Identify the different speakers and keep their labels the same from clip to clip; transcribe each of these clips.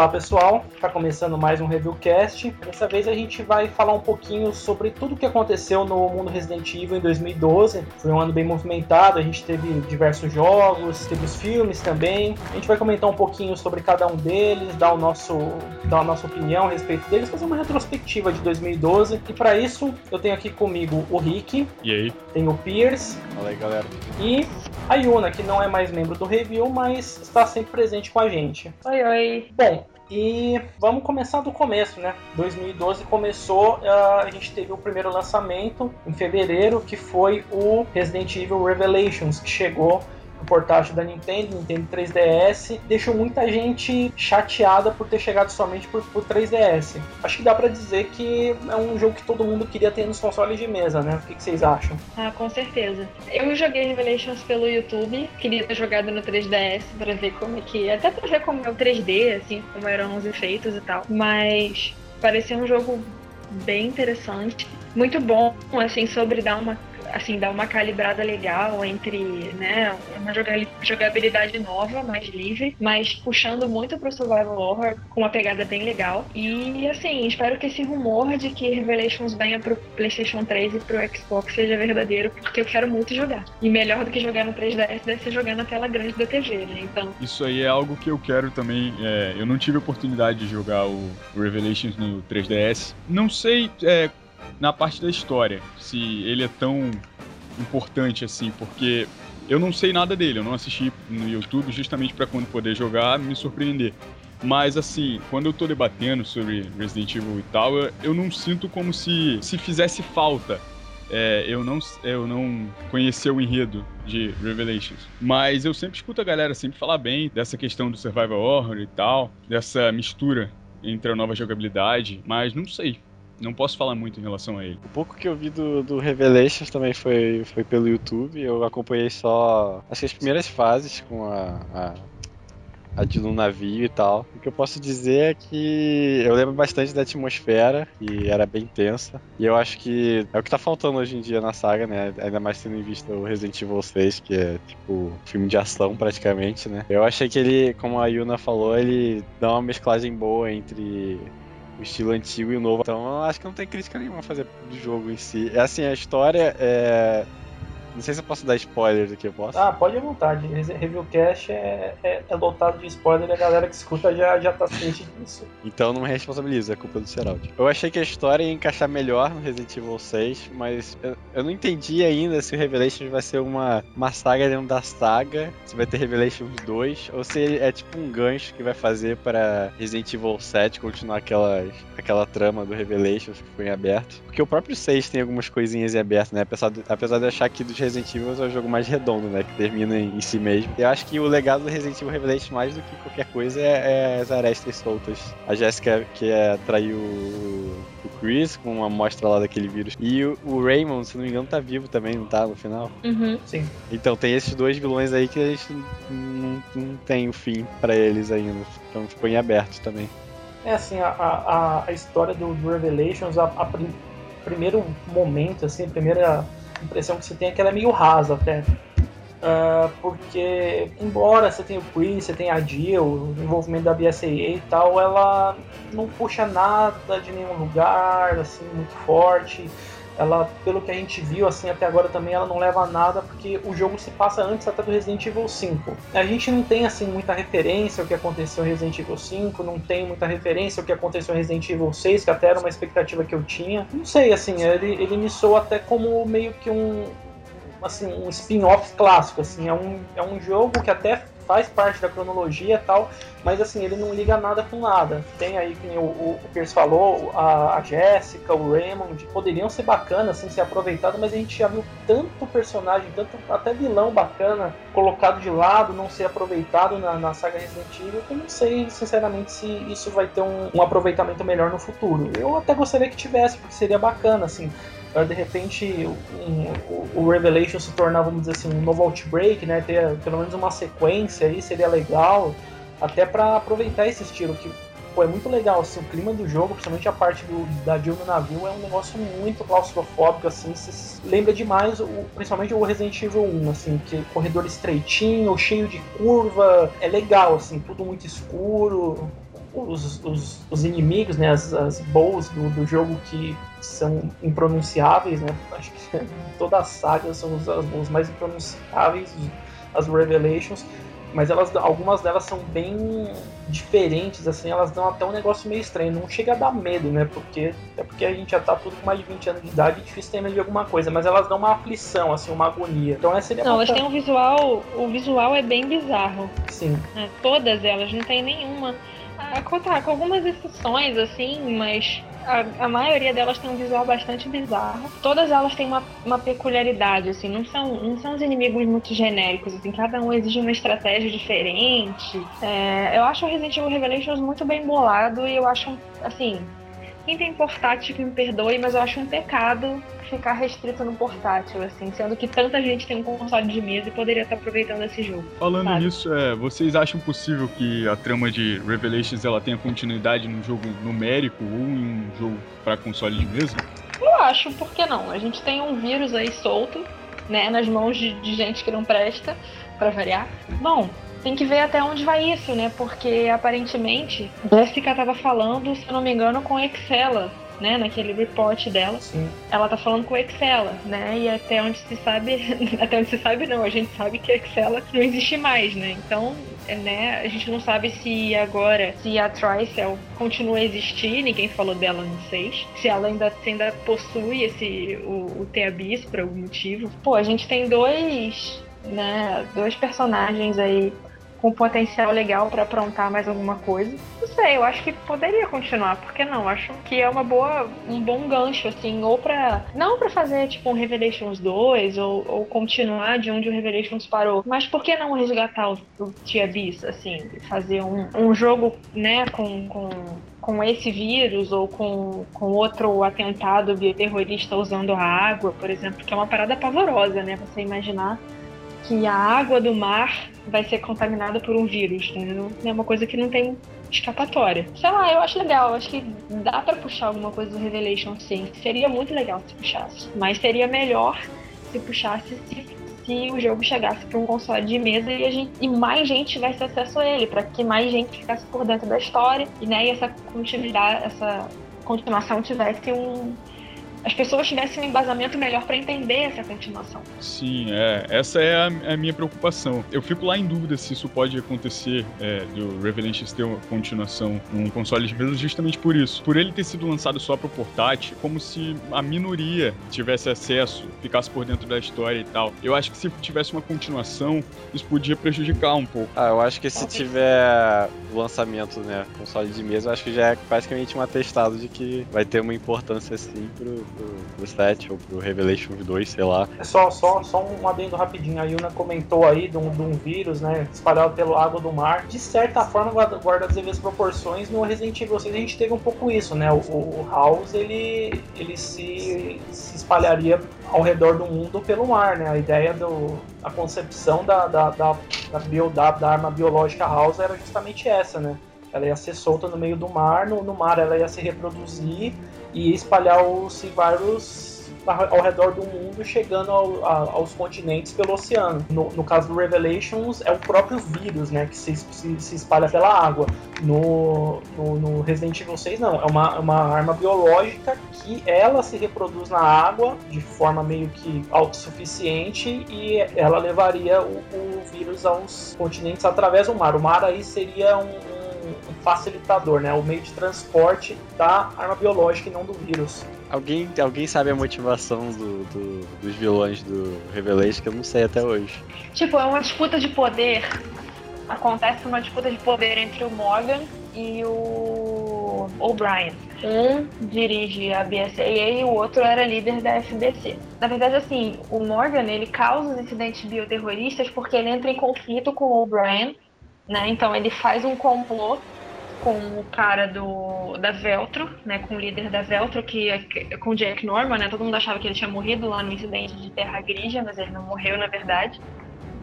Speaker 1: Olá pessoal, está começando mais um Reviewcast. Dessa vez a gente vai falar um pouquinho sobre tudo o que aconteceu no mundo Resident Evil em 2012. Foi um ano bem movimentado, a gente teve diversos jogos, teve os filmes também. A gente vai comentar um pouquinho sobre cada um deles, dar, o nosso, dar a nossa opinião a respeito deles, fazer uma retrospectiva de 2012. E para isso eu tenho aqui comigo o Rick.
Speaker 2: E aí?
Speaker 1: Tem o Pierce.
Speaker 2: Fala aí galera.
Speaker 1: E a Yuna, que não é mais membro do Review, mas está sempre presente com a gente.
Speaker 3: Oi, oi.
Speaker 1: Bom, e vamos começar do começo, né? 2012 começou, ah, a gente teve o primeiro lançamento em fevereiro, que foi o Resident Evil Revelations, que chegou portátil da Nintendo, Nintendo 3DS, deixou muita gente chateada por ter chegado somente por, por 3DS. Acho que dá para dizer que é um jogo que todo mundo queria ter nos consoles de mesa, né? O que, que vocês acham?
Speaker 3: Ah, com certeza. Eu joguei Revelations pelo YouTube, queria ter jogado no 3DS para ver como é que. Até pra ver como é o 3D, assim, como eram os efeitos e tal. Mas parecia um jogo bem interessante. Muito bom, assim, sobre dar uma assim, dar uma calibrada legal entre, né, uma jogabilidade nova, mais livre, mas puxando muito pro survival horror, com uma pegada bem legal. E, assim, espero que esse rumor de que Revelations venha pro PlayStation 3 e pro Xbox seja verdadeiro, porque eu quero muito jogar. E melhor do que jogar no 3DS deve ser jogar na tela grande da TV, né, então...
Speaker 2: Isso aí é algo que eu quero também, é, eu não tive oportunidade de jogar o Revelations no 3DS. Não sei é, na parte da história, se ele é tão importante assim, porque eu não sei nada dele, eu não assisti no YouTube justamente para quando poder jogar me surpreender. Mas assim, quando eu tô debatendo sobre Resident Evil e tal, eu, eu não sinto como se, se fizesse falta é, eu, não, eu não conhecer o enredo de Revelations. Mas eu sempre escuto a galera sempre falar bem dessa questão do survival horror e tal, dessa mistura entre a nova jogabilidade, mas não sei não posso falar muito em relação a ele.
Speaker 4: O pouco que eu vi do, do Revelations também foi, foi pelo YouTube. Eu acompanhei só acho que as primeiras fases com a, a, a de no navio e tal. O que eu posso dizer é que eu lembro bastante da atmosfera e era bem tensa. E eu acho que é o que tá faltando hoje em dia na saga, né? Ainda mais tendo em vista o Resident Evil 6, que é tipo filme de ação praticamente, né? Eu achei que ele, como a Yuna falou, ele dá uma mesclagem boa entre o estilo antigo e o novo. Então acho que não tem crítica nenhuma a fazer do jogo em si. É assim, a história é não sei se eu posso dar spoiler aqui, eu posso?
Speaker 1: Ah, pode à vontade. Reviewcast é, é, é lotado de spoiler e a galera que escuta já, já tá ciente disso.
Speaker 4: Então não me responsabilizo, é culpa do Seraldi. Eu achei que a história ia encaixar melhor no Resident Evil 6, mas eu, eu não entendi ainda se o Revelations vai ser uma, uma saga dentro da saga, se vai ter Revelations 2, ou se é tipo um gancho que vai fazer para Resident Evil 7 continuar aquela, aquela trama do Revelations que foi em aberto. Porque o próprio 6 tem algumas coisinhas em aberto, né? Apesar de, apesar de achar que dos Resident Evil é o jogo mais redondo, né? Que termina em, em si mesmo. Eu acho que o legado do Resident Evil Revelation, mais do que qualquer coisa, é, é as arestas soltas. A Jessica, que é, traiu o, o Chris com uma amostra lá daquele vírus. E o, o, Raymond, se não me engano, tá vivo também, não tá? No final?
Speaker 3: Uhum.
Speaker 1: Sim.
Speaker 4: Então tem esses dois vilões aí que a gente não, não tem o fim para eles ainda. Então ficou em aberto também.
Speaker 1: É assim, a, a, a história do, do Revelations, a, a prim, primeiro momento, assim, a primeira impressão que você tem é que ela é meio rasa até. Uh, porque, embora você tenha o Chris, você tenha a Jill, o envolvimento da BSAA e tal, ela não puxa nada de nenhum lugar, assim, muito forte. Ela, pelo que a gente viu, assim, até agora também, ela não leva a nada, porque o jogo se passa antes até do Resident Evil 5. A gente não tem, assim, muita referência ao que aconteceu em Resident Evil 5, não tem muita referência ao que aconteceu em Resident Evil 6, que até era uma expectativa que eu tinha. Não sei, assim, ele, ele me soa até como meio que um, assim, um spin-off clássico, assim, é um, é um jogo que até faz parte da cronologia e tal, mas assim, ele não liga nada com nada. Tem aí, como o, o, Pierce falou, a, a Jéssica, o Raymond, poderiam ser bacanas, assim, ser aproveitados, mas a gente já viu tanto personagem, tanto até vilão bacana colocado de lado, não ser aproveitado na, na saga Resident Evil, que eu não sei, sinceramente, se isso vai ter um, um aproveitamento melhor no futuro. Eu até gostaria que tivesse, porque seria bacana, assim de repente um, o, Revelation se tornar, vamos dizer assim, um novo Outbreak, né? Ter pelo menos uma sequência aí, seria legal, até para aproveitar esse estilo que pô, é muito legal, assim, o clima do jogo, principalmente a parte do, da Jill no navio, é um negócio muito claustrofóbico, assim, lembra demais, o, principalmente o Resident Evil 1, assim, que corredor estreitinho, cheio de curva, é legal, assim, tudo muito escuro, os, os, os inimigos, né, as, as bows do, do jogo que são impronunciáveis, né? Acho que toda a saga são as, as mais impronunciáveis, as Revelations mas elas algumas delas são bem diferentes, assim, elas dão até um negócio meio estranho, não chega a dar medo, né? Porque é porque a gente já tá tudo com mais de 20 anos de idade e difícil ter medo de alguma coisa, mas elas dão uma aflição, assim, uma agonia. Então essa seria
Speaker 3: Não, elas têm um visual, o visual é bem bizarro.
Speaker 1: Sim.
Speaker 3: É, todas elas, não tem nenhuma. A contar com algumas exceções, assim, mas a, a, maioria delas tem um visual bastante bizarro. Todas elas têm uma, uma peculiaridade, assim, não são, não são os inimigos muito genéricos, assim, cada um exige uma estratégia diferente. É, eu acho o Resident Evil Revelations muito bem bolado e eu acho, assim, quem tem portátil que me perdoe, mas eu acho um pecado ficar restrito no portátil, assim, sendo que tanta gente tem um console de mesa e poderia estar aproveitando esse jogo.
Speaker 2: Falando sabe? nisso, é, vocês acham possível que a trama de Revelations ela tenha continuidade num jogo numérico ou em um jogo para console de mesa?
Speaker 3: Eu acho, por que não? A gente tem um vírus aí solto, né, nas mãos de, de gente que não presta, para variar. Bom, tem que ver até onde vai isso, né? Porque aparentemente Jessica estava falando, se eu não me engano, com Excela né, naquele report dela,
Speaker 1: Sim.
Speaker 3: ela tá falando com o Excel, né? E até onde se sabe, até onde se sabe não, a gente sabe que a Excel não existe mais, né? Então, né, a gente não sabe se agora, se a Tricell continua a existir, ninguém falou dela no 6, se ela ainda, se ainda possui esse, o, o T-Abyss por algum motivo. Pô, a gente tem dois, né, dois personagens aí com potencial legal para aprontar mais alguma coisa. Não sei, eu acho que poderia continuar, por que não? Acho que é uma boa, um bom gancho, assim, ou pra. Não para fazer tipo um Revelations 2 ou, ou continuar de onde o Revelations parou, mas por que não resgatar o, o Tia Beast, assim, fazer um, um jogo, né, com, com com esse vírus ou com, com outro atentado bioterrorista usando a água, por exemplo, que é uma parada pavorosa, né? Você imaginar que a água do mar vai ser contaminada por um vírus, entendeu? É uma coisa que não tem escapatória. Sei lá, eu acho legal, acho que dá para puxar alguma coisa do Revelation sim. Seria muito legal se puxasse, mas seria melhor se puxasse se, se o jogo chegasse para um console de mesa e, gente, e mais gente tivesse acesso a ele, para que mais gente ficasse por dentro da história e, né, e essa continuidade, essa continuação tivesse um, as pessoas tivessem um embasamento melhor para entender essa continuação.
Speaker 2: Sim, é, essa é a, é a, minha preocupação. Eu fico lá em dúvida se isso pode acontecer é, do Revelations ter uma continuação num console de mesa justamente por isso. Por ele ter sido lançado só para o portátil, como se a minoria tivesse acesso, ficasse por dentro da história e tal. Eu acho que se tivesse uma continuação, isso podia prejudicar um pouco.
Speaker 4: Ah, eu acho que se tiver lançamento, né, console de mesa, eu acho que já é praticamente um atestado de que vai ter uma importância sim pro, pro, pro 7 ou pro Revelation 2, sei lá.
Speaker 1: É só, só, só um adendo rapidinho. A Yuna comentou aí de um, de um vírus, né? Espalhado pelo água do mar. De certa forma, guarda as devidas proporções. No Resident Evil 6 a gente teve um pouco isso, né? O, o House ele, ele se, se espalharia ao redor do mundo pelo mar, né? A ideia do a concepção da da, da, da, bio, da, da arma biológica House era justamente essa, né? Ela ia ser solta no meio do mar, no, no mar ela ia se reproduzir e espalhar os vírus ao redor do mundo, chegando ao, a, aos continentes pelo oceano. No, no, caso do Revelations, é o próprio vírus, né, que se, se, se espalha pela água. No, no, no, Resident Evil 6, não. É uma, uma arma biológica que ela se reproduz na água de forma meio que autossuficiente e ela levaria o, o vírus aos continentes através do mar. O mar aí seria um, um um facilitador, né? O meio de transporte da arma biológica e não do vírus.
Speaker 4: Alguém, alguém sabe a motivação do, do, dos vilões do Revelation que eu não sei até hoje.
Speaker 3: Tipo, é uma disputa de poder. Acontece uma disputa de poder entre o Morgan e o O'Brien. Um dirige a BSAA e o outro era líder da FBC. Na verdade, assim, o Morgan ele causa os incidentes bioterroristas porque ele entra em conflito com o O'Brien né? Então ele faz um complô com o cara do da Veltro, né, com o líder da Veltro, que é com o Jack Norman, né? Todo mundo achava que ele tinha morrido lá no incidente de Terra Grija, mas ele não morreu na verdade.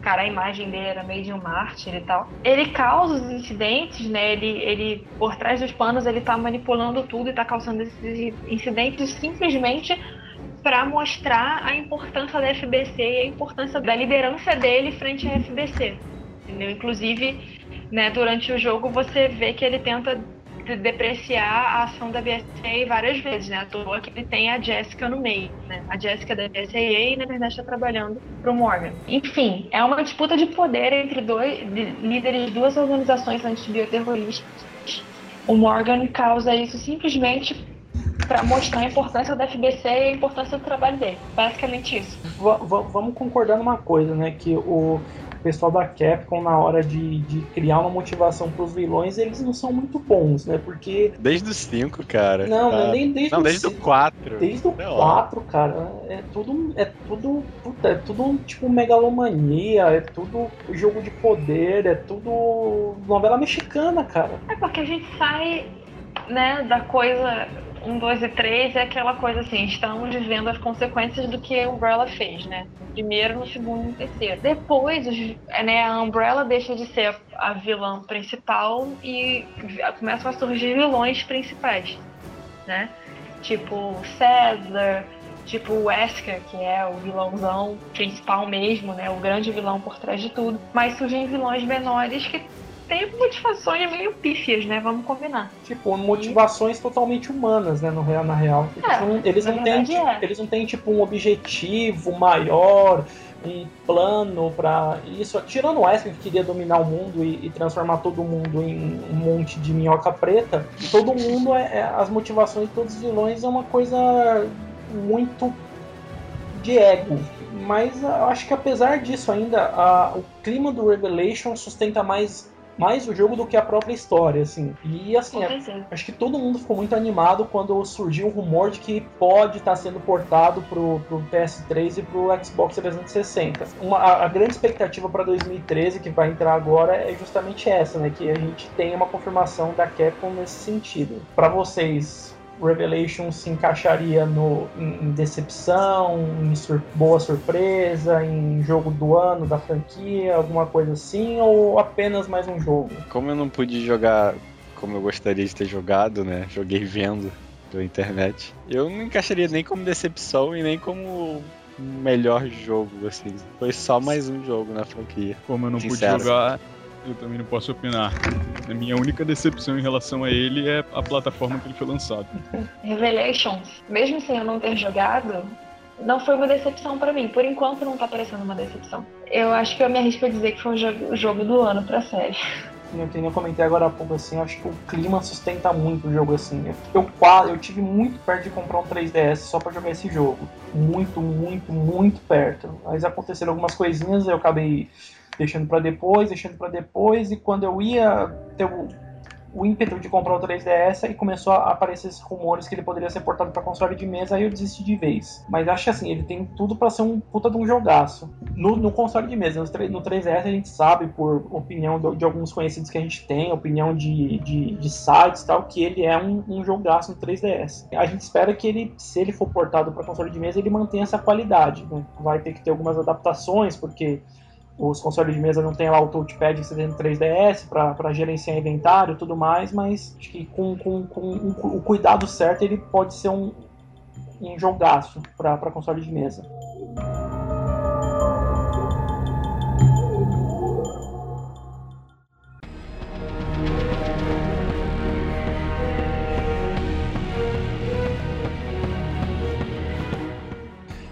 Speaker 3: Cara, a imagem dele era meio de um mártir e tal. Ele causa os incidentes, né? Ele, ele por trás dos panos, ele tá manipulando tudo e tá causando esses incidentes simplesmente para mostrar a importância da FBC e a importância da liderança dele frente à FBC. Entendeu? Inclusive, né, durante o jogo você vê que ele tenta de depreciar a ação da BSAA várias vezes, né? À toa que ele tem a Jessica no meio, né? A Jessica da BSAA, na verdade, está trabalhando para o Morgan. Enfim, é uma disputa de poder entre dois de líderes de duas organizações antibioterroristas. O Morgan causa isso simplesmente para mostrar a importância da FBC e a importância do trabalho dele. Basicamente isso.
Speaker 1: V vamos concordar numa coisa, né? Que o pessoal da Capcom, na hora de, de criar uma motivação pros vilões, eles não são muito bons, né? Porque.
Speaker 4: Desde os 5, cara.
Speaker 1: Não, tá. nem desde
Speaker 4: Não, desde o 4.
Speaker 1: Desde o 4, cara. É tudo. É tudo. Puta, é tudo tipo megalomania, é tudo jogo de poder, é tudo novela mexicana, cara.
Speaker 3: É porque a gente sai, né, da coisa 1, 2 e 3 é aquela coisa assim, estamos vivendo as consequências do que a Umbrella fez, né? Primeiro, no segundo e no terceiro. Depois, né, a Umbrella deixa de ser a vilã principal e começam a surgir vilões principais, né? Tipo César, tipo o Wesker, que é o vilãozão principal mesmo, né? O grande vilão por trás de tudo. Mas surgem vilões menores que tem motivações meio pífias, né? Vamos combinar.
Speaker 1: Tipo, motivações e... totalmente humanas, né? No real, na real. É, não, eles, não têm, é. eles não têm, tipo, um objetivo maior, um plano para isso. Tirando o Wesker que queria dominar o mundo e, e, transformar todo mundo em um monte de minhoca preta, todo mundo é, é, as motivações de todos os vilões é uma coisa muito de ego. Mas eu acho que apesar disso ainda, a, o clima do Revelation sustenta mais mais o jogo do que a própria história, assim. E assim, é, acho que todo mundo ficou muito animado quando surgiu o rumor de que pode estar tá sendo portado pro, pro PS3 e pro Xbox 360. Uma, a, a grande expectativa para 2013, que vai entrar agora, é justamente essa, né? Que a gente tenha uma confirmação da Capcom nesse sentido. Para vocês, Revelation se encaixaria no, em, em decepção, em sur boa surpresa, em jogo do ano da franquia, alguma coisa assim, ou apenas mais um jogo?
Speaker 4: Como eu não pude jogar como eu gostaria de ter jogado, né? Joguei vendo pela internet. Eu não encaixaria nem como decepção e nem como melhor jogo, assim. Foi só mais um jogo na franquia.
Speaker 2: Como eu não Sincero. pude jogar, eu também não posso opinar. A minha única decepção em relação a ele é a plataforma que ele foi lançado.
Speaker 3: Revelations, mesmo sem eu não ter jogado, não foi uma decepção para mim. Por enquanto não tá parecendo uma decepção. Eu acho que eu me arrisco a dizer que foi o jogo do ano pra série.
Speaker 1: Eu, eu comentei agora há pouco assim, acho que o clima sustenta muito o jogo assim. Eu, eu tive muito perto de comprar um 3DS só para jogar esse jogo. Muito, muito, muito perto. Mas aconteceram algumas coisinhas, eu acabei deixando para depois, deixando para depois, e quando eu ia ter o, o ímpeto de comprar o 3DS, aí começou a aparecer esses rumores que ele poderia ser portado para console de mesa, aí eu desisti de vez. Mas acho assim, ele tem tudo para ser um puta de um jogaço. No, no console de mesa, no, 3DS a gente sabe, por opinião de, de, alguns conhecidos que a gente tem, opinião de, de, de sites tal, que ele é um, um jogaço no 3DS. A gente espera que ele, se ele for portado para console de mesa, ele mantenha essa qualidade. Né? Vai ter que ter algumas adaptações, porque os consoles de mesa não tem lá o touchpad no 3DS para gerenciar inventário e tudo mais, mas acho que com, com, com o cuidado certo ele pode ser um, um jogaço para console de mesa.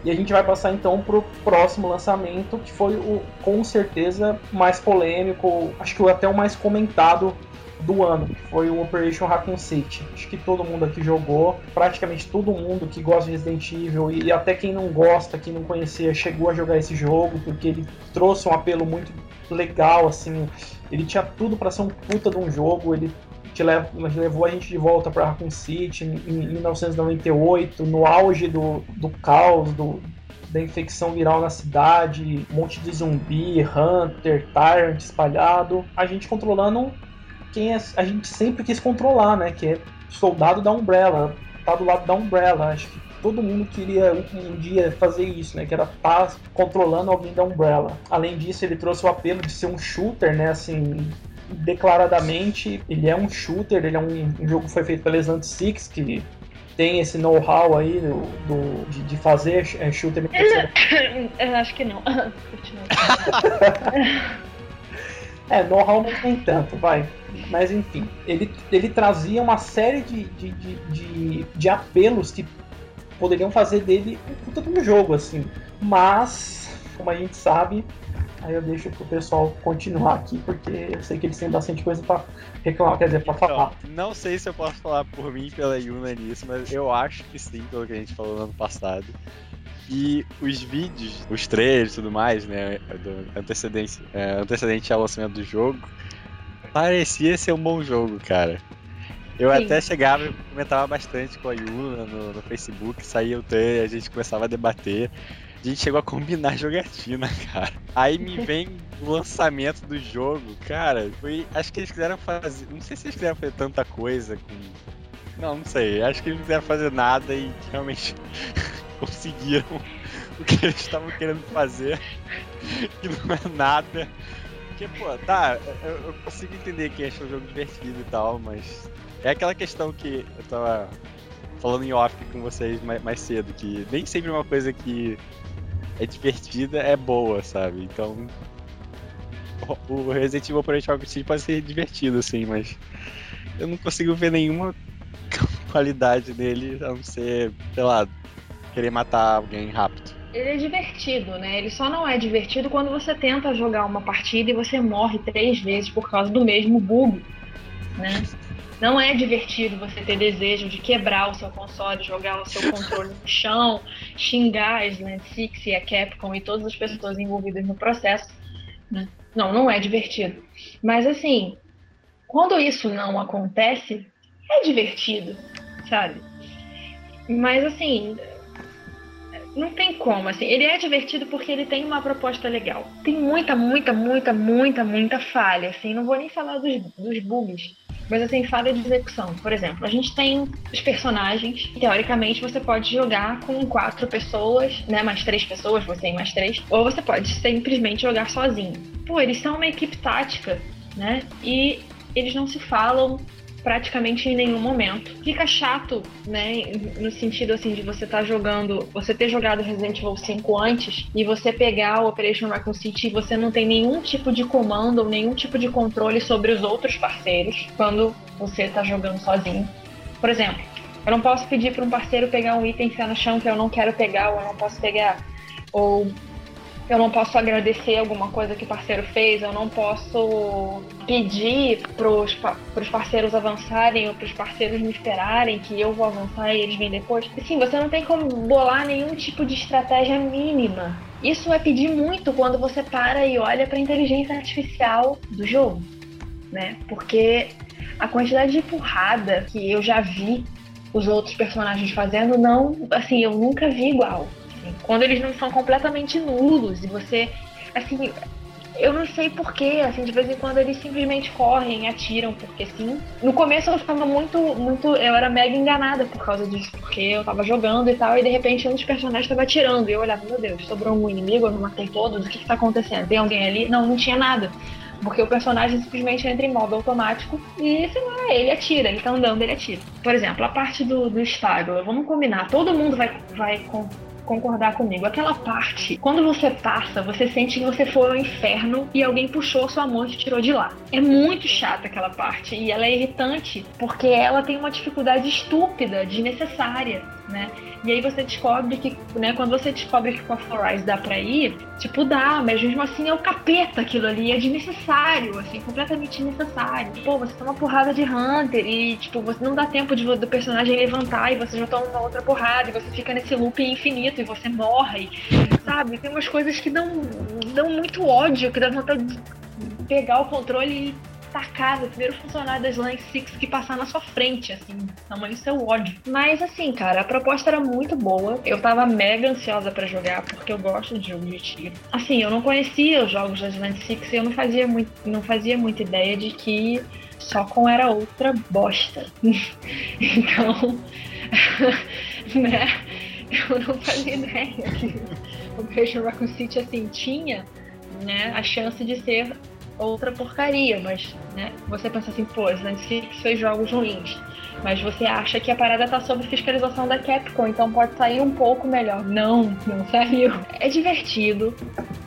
Speaker 1: E a gente vai passar então pro próximo lançamento, que foi o com certeza mais polêmico, acho que até o mais comentado do ano, que foi o Operation Raccoon City. Acho que todo mundo aqui jogou, praticamente todo mundo que gosta de Resident Evil e até quem não gosta, quem não conhecia, chegou a jogar esse jogo, porque ele trouxe um apelo muito legal, assim. Ele tinha tudo para ser um puta de um jogo, ele que levou a gente de volta para Raccoon City em, em 1998, no auge do, do caos, do, da infecção viral na cidade, um monte de zumbi, hunter, tyrant espalhado. A gente controlando quem é, a gente sempre quis controlar, né? Que é soldado da Umbrella, tá do lado da Umbrella. Acho que todo mundo queria um, dia fazer isso, né? Que era estar tá controlando alguém da Umbrella. Além disso, ele trouxe o apelo de ser um shooter, né? Assim, declaradamente ele é um shooter, ele é um, um jogo que foi feito pela Exant Six, que tem esse know-how aí do, do de, de, fazer é, shooter
Speaker 3: em Eu acho que não.
Speaker 1: É, know-how nem tanto, vai. Mas enfim, ele, ele trazia uma série de, de, de, de, de apelos que poderiam fazer dele um puta de um jogo, assim. Mas, como a gente sabe, aí eu deixo pro pessoal continuar aqui, porque eu sei que eles têm bastante coisa pra reclamar, quer dizer, pra
Speaker 4: Então,
Speaker 1: falar.
Speaker 4: não sei se eu posso falar por mim e pela Yuna nisso, mas eu acho que sim, pelo que a gente falou no ano passado. E os vídeos, os trailers e tudo mais, né, do antecedente, é, antecedente ao lançamento do jogo, parecia ser um bom jogo, cara. Eu
Speaker 3: Sim.
Speaker 4: até chegava e comentava bastante com a Yuna no, no Facebook, saía o trailer, a gente começava a debater. A gente chegou a combinar jogatina, cara. Aí me vem o lançamento do jogo, cara. Foi. Acho que eles quiseram fazer. Não sei se eles quiseram fazer tanta coisa com. Não, não sei. Acho que eles não quiseram fazer nada e realmente conseguiram o que eles estavam querendo fazer. Que não é nada. Porque, pô, tá, eu, eu consigo entender que achou o jogo divertido e tal, mas. É aquela questão que eu tava falando em off com vocês mais, mais cedo, que nem sempre uma coisa que é divertida é boa, sabe? Então. o- Resident Evil Operation Rocket pode ser divertido, assim, mas. Eu não consigo ver nenhuma qualidade nele a não ser, sei lá, querer matar alguém rápido.
Speaker 3: Ele é divertido, né? Ele só não é divertido quando você tenta jogar uma partida e você morre três vezes por causa do mesmo bug, né? Não é divertido você ter desejo de quebrar o seu console, jogar o seu controle no chão, xingar a Slant Six e a Capcom e todas as pessoas envolvidas no processo, né? Não, não é divertido. Mas assim, quando isso não acontece, é divertido, sabe? Mas assim, não tem como, assim. Ele é divertido porque ele tem uma proposta legal. Tem muita, muita, muita, muita, muita falha, assim. Não vou nem falar dos, dos bugs, mas assim, falha de execução. Por exemplo, a gente tem os personagens. Teoricamente, você pode jogar com quatro pessoas, né? Mais três pessoas, você e mais três. Ou você pode simplesmente jogar sozinho. Pô, eles são uma equipe tática, né? E eles não se falam praticamente em nenhum momento. Fica chato, né? No sentido assim de você estar jogando, você ter jogado Resident Evil 5 antes e você pegar o Operation Raccoon City e você não tem nenhum tipo de comando ou nenhum tipo de controle sobre os outros parceiros quando você tá jogando sozinho. Por exemplo, eu não posso pedir para um parceiro pegar um item e enfiar no chão que eu não quero pegar ou eu não posso pegar. Ou eu não posso agradecer alguma coisa que o parceiro fez, eu não posso pedir pros, pa- pros parceiros avançarem ou pros parceiros me esperarem que eu vou avançar e eles vêm depois. Assim, você não tem como bolar nenhum tipo de estratégia mínima. Isso é pedir muito quando você para e olha para a inteligência artificial do jogo, né? Porque a quantidade de porrada que eu já vi os outros personagens fazendo, não, assim, eu nunca vi igual. Assim. Quando eles não são completamente nulos e você, assim, eu não sei porquê, assim, de vez em quando eles simplesmente correm atiram, porque sim. No começo eu ficava muito, muito, eu era mega enganada por causa disso, porque eu tava jogando e tal, e de repente um dos personagens tava atirando, e eu olhava, meu Deus, sobrou um inimigo, eu não matei todos, o que que tá acontecendo? Tem alguém ali? Não, não tinha nada. Porque o personagem simplesmente entra em modo automático e, sei lá, ele atira, ele tá andando, ele atira. Por exemplo, a parte do, do vamos combinar, todo mundo vai, vai concordar comigo. Aquela parte, quando você passa, você sente que você foi ao inferno e alguém puxou sua mão e te tirou de lá. É muito chata aquela parte e ela é irritante porque ela tem uma dificuldade estúpida, desnecessária, né? E aí você descobre que, né, quando você descobre que com a Forrise dá pra ir, tipo, dá, mas mesmo assim é o capeta aquilo ali, é desnecessário, assim, completamente desnecessário. Pô, você toma porrada de Hunter e, tipo, você não dá tempo de, do personagem levantar e você já toma uma outra porrada e você fica nesse loop infinito e você morre, sabe? Tem umas coisas que dão, dão muito ódio, que dá vontade de pegar o controle e tacar no primeiro funcionário das Line Six que passar na sua frente, assim, tamanho seu ódio. Mas assim, cara, a proposta era muito boa. Eu tava mega ansiosa pra jogar, porque eu gosto de jogo de tiro. Assim, eu não conhecia os jogos das Line Six e eu não fazia, muito, não fazia muita ideia de que Socom era outra bosta. então, né? Eu não fazia ideia que o Operation Raccoon City assim tinha né, a chance de ser outra porcaria, mas né, você pensa assim, pô, Slant Six fez jogos ruins, mas você acha que a parada tá sob fiscalização da Capcom, então pode sair um pouco melhor. Não, não saiu. É divertido,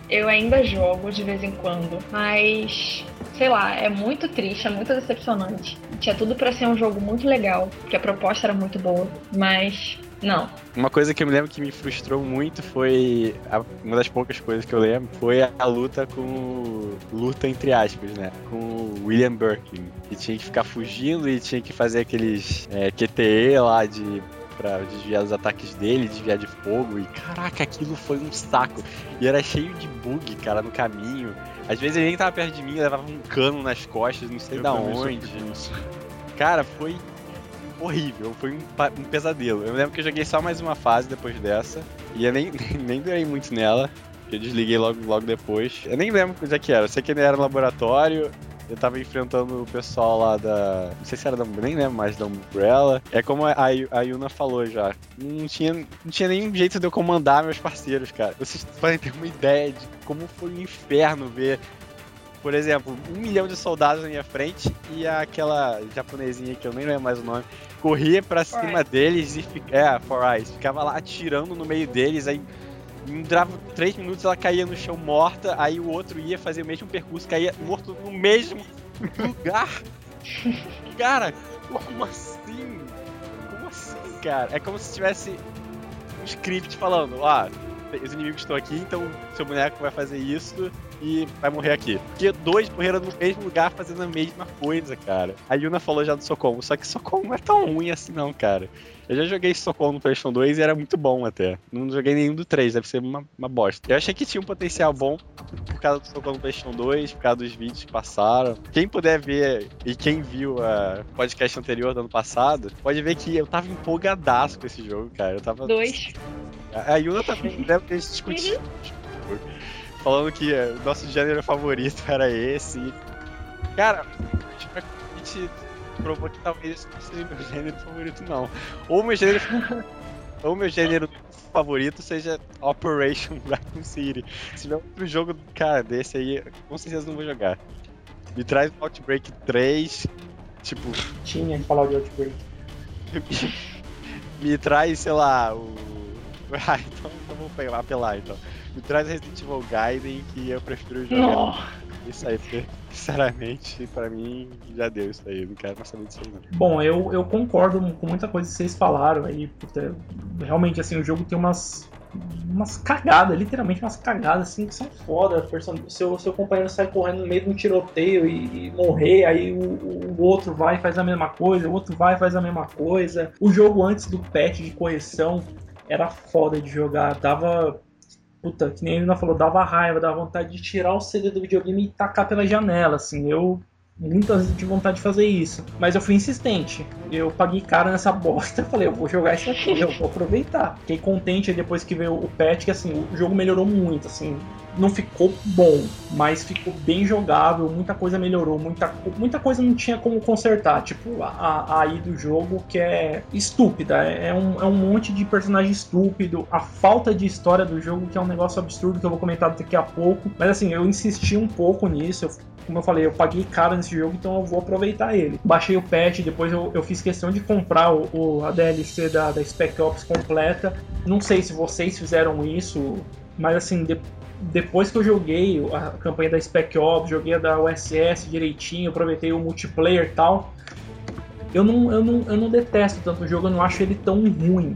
Speaker 3: eu ainda jogo de vez em quando, mas sei lá, é muito triste, é muito decepcionante. Tinha tudo para ser um jogo muito legal, porque a proposta era muito boa, mas não.
Speaker 4: Uma coisa que eu me lembro que me frustrou muito foi. A, uma das poucas coisas que eu lembro foi a, a luta com. Luta entre aspas, né? Com o William Birkin. Que tinha que ficar fugindo e tinha que fazer aqueles é, QTE lá de pra desviar os ataques dele, desviar de fogo. E caraca, aquilo foi um saco. E era cheio de bug, cara, no caminho. Às vezes ele nem tava perto de mim, levava um cano nas costas, não sei eu da onde. Cara, foi horrível, foi um, um, pesadelo. Eu lembro que eu joguei só mais uma fase depois dessa, e eu nem, nem durei muito nela, eu desliguei logo, logo depois. Eu nem lembro onde é que era, eu sei que ele era no laboratório, eu tava enfrentando o pessoal lá da. Não sei se era da. Nem lembro mais da Umbrella. É como a, a Yuna falou já. Não tinha, não tinha nenhum jeito de eu comandar meus parceiros, cara. Vocês podem ter uma ideia de como foi um inferno ver por exemplo, um milhão de soldados na minha frente e aquela japonesinha que eu nem lembro mais o nome, corria pra cima deles e é, For Eyes, ficava lá atirando no meio deles, aí durava três minutos ela caía no chão morta, aí o outro ia fazer o mesmo percurso, caía morto no mesmo lugar. cara, como assim? Como assim, cara? É como se tivesse um script falando, ah, os inimigos estão aqui, então seu boneco vai fazer isso e vai morrer aqui. Porque dois morreram no mesmo lugar fazendo a mesma coisa, cara. A Yuna falou já do Socorro, só que Socorro não é tão ruim assim não, cara. Eu já joguei Socorro no PlayStation 2 e era muito bom até. Não joguei nenhum do 3, deve ser uma, uma bosta. Eu achei que tinha um potencial bom por causa do Socorro no PlayStation 2, por causa dos vídeos que passaram. Quem puder ver e quem viu o podcast anterior do ano passado, pode ver que eu tava empolgadaço com esse jogo, cara. Eu tava.
Speaker 3: Dois.
Speaker 4: A Yuna também, a gente discutiu. Uhum. Falando que o nosso gênero favorito era esse. Cara, a gente provou que talvez esse não seja meu gênero favorito, não. Ou meu gênero. ou meu gênero favorito seja Operation Raccoon City. Se tiver outro jogo, cara, desse aí, com certeza não vou jogar. Me traz Outbreak 3, tipo.
Speaker 1: Tinha que falar de Outbreak.
Speaker 4: me traz, sei lá, o. Ah, então, então vou apelar então. Me traz Resident Evil Gaiden que eu prefiro jogar. Não. Isso aí, porque, sinceramente, pra mim já deu isso aí. Não quero mais saber disso não.
Speaker 1: Bom, eu, eu concordo com muita coisa que vocês falaram aí. Realmente, assim, o jogo tem umas umas cagadas, literalmente umas cagadas assim que são foda. Seu, seu companheiro sai correndo no meio de um tiroteio e, e morrer, aí o, o, outro vai e faz a mesma coisa, o outro vai e faz a mesma coisa. O jogo antes do patch de correção era foda de jogar, dava Puta, que nem ele não falou, dava raiva, dava vontade de tirar o CD do videogame e tacar pela janela, assim. Eu muitas vezes de vontade de fazer isso. Mas eu fui insistente. Eu paguei caro nessa bosta. Falei, eu vou jogar isso aqui, eu vou aproveitar. Fiquei contente depois que veio o patch, que assim, o jogo melhorou muito, assim não ficou bom, mas ficou bem jogável, muita coisa melhorou, muita, muita coisa não tinha como consertar, tipo a, AI do jogo que é estúpida, é um, é um monte de personagem estúpido, a falta de história do jogo que é um negócio absurdo que eu vou comentar daqui a pouco, mas assim, eu insisti um pouco nisso, eu, como eu falei, eu paguei caro nesse jogo, então eu vou aproveitar ele. Baixei o patch, depois eu, eu fiz questão de comprar o, o a DLC da, da Spec Ops completa, não sei se vocês fizeram isso, mas assim, depois que eu joguei a campanha da Spec Ops, joguei a da USS direitinho, aproveitei o multiplayer e tal, eu não, eu, não, eu não detesto tanto o jogo, eu não acho ele tão ruim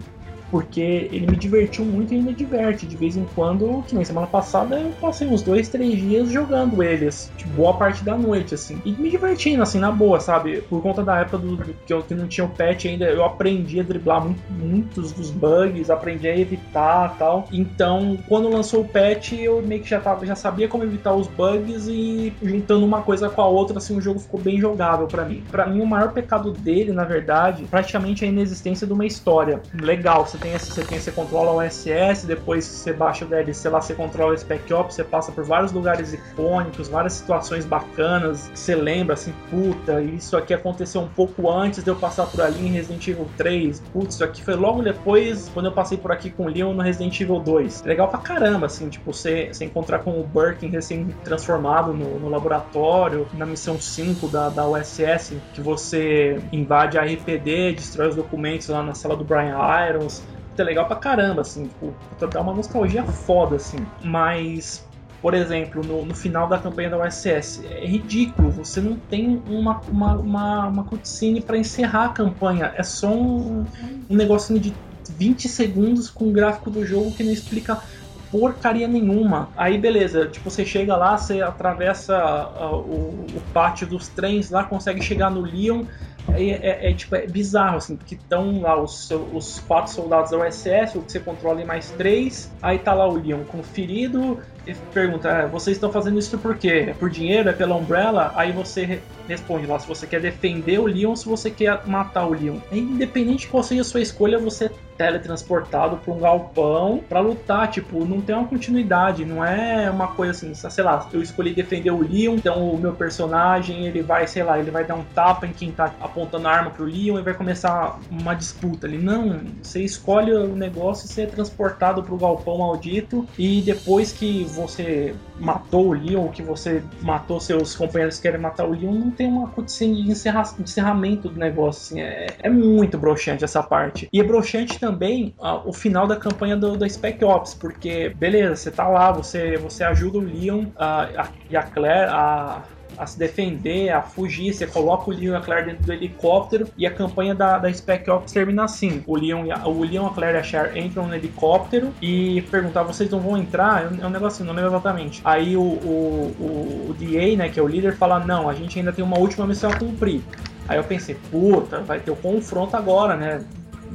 Speaker 1: porque ele me divertiu muito e me diverte. De vez em quando, que nem semana passada, eu passei uns dois, três dias jogando eles, tipo, boa parte da noite, assim. E me divertindo, assim, na boa, sabe? Por conta da época do, do que eu que não tinha o patch ainda, eu aprendi a driblar muito, muitos dos bugs, aprendi a evitar tal. Então, quando lançou o patch, eu meio que já, tava, já sabia como evitar os bugs e juntando uma coisa com a outra, assim, o jogo ficou bem jogável para mim. Para mim, o maior pecado dele, na verdade, praticamente é a inexistência de uma história legal. Tem você tem você controla o OSS, depois você baixa o DLC lá, você controla o Spec Ops, você passa por vários lugares icônicos, várias situações bacanas, que você lembra assim, puta, isso aqui aconteceu um pouco antes de eu passar por ali em Resident Evil 3, putz, isso aqui foi logo depois quando eu passei por aqui com o Leon no Resident Evil 2. Legal pra caramba, assim, tipo, você, você encontrar com o Birkin recém-transformado no, no, laboratório, na missão 5 da, da USS, que você invade a RPD, destrói os documentos lá na sala do Brian Irons, é legal pra caramba, assim, tipo, dá uma nostalgia foda, assim. Mas por exemplo, no, no, final da campanha da USS. É ridículo, você não tem uma, uma, uma, uma cutscene para encerrar a campanha. É só um, um negocinho de 20 segundos com o gráfico do jogo que não explica porcaria nenhuma. Aí beleza, tipo, você chega lá, você atravessa uh, o, o pátio dos trens lá, consegue chegar no Leon. É, é, é, tipo, é bizarro, assim, porque estão lá os, os quatro soldados da USS, o que você controla em mais três, aí tá lá o Leon conferido, e pergunta, ah, vocês estão fazendo isso por quê? É por dinheiro? É pela Umbrella? Aí você responde lá se você quer defender o Leon se você quer matar o Leon. Independente de qual seja a sua escolha, você teletransportado para um galpão para lutar. Tipo, não tem uma continuidade, não é uma coisa assim, sei lá, eu escolhi defender o Leon, então o meu personagem ele vai, sei lá, ele vai dar um tapa em quem tá apontando a arma pro Leon e vai começar uma disputa ali. Não, você escolhe o negócio e você é transportado pro galpão maldito e depois que você matou o Leon, que você matou seus companheiros que querem matar o Leon, não tem uma cutscene de, encerra encerramento do negócio, assim, é, é muito broxante essa parte. E é broxante também a, o final da campanha do, do Spec Ops, porque, beleza, você tá lá, você, você ajuda o Leon a, a, e a Claire a a se defender, a fugir. Você coloca o Leon e a Claire dentro do helicóptero e a campanha da, da Spec Ops termina assim: o Leon, a, o Leon, a Claire e a Cher entram no helicóptero e perguntar: vocês não vão entrar? É um, é um negocinho, não lembro exatamente. Aí o, o, o, o DA, né, que é o líder, fala: não, a gente ainda tem uma última missão a cumprir. Aí eu pensei: puta, vai ter o um confronto agora, né?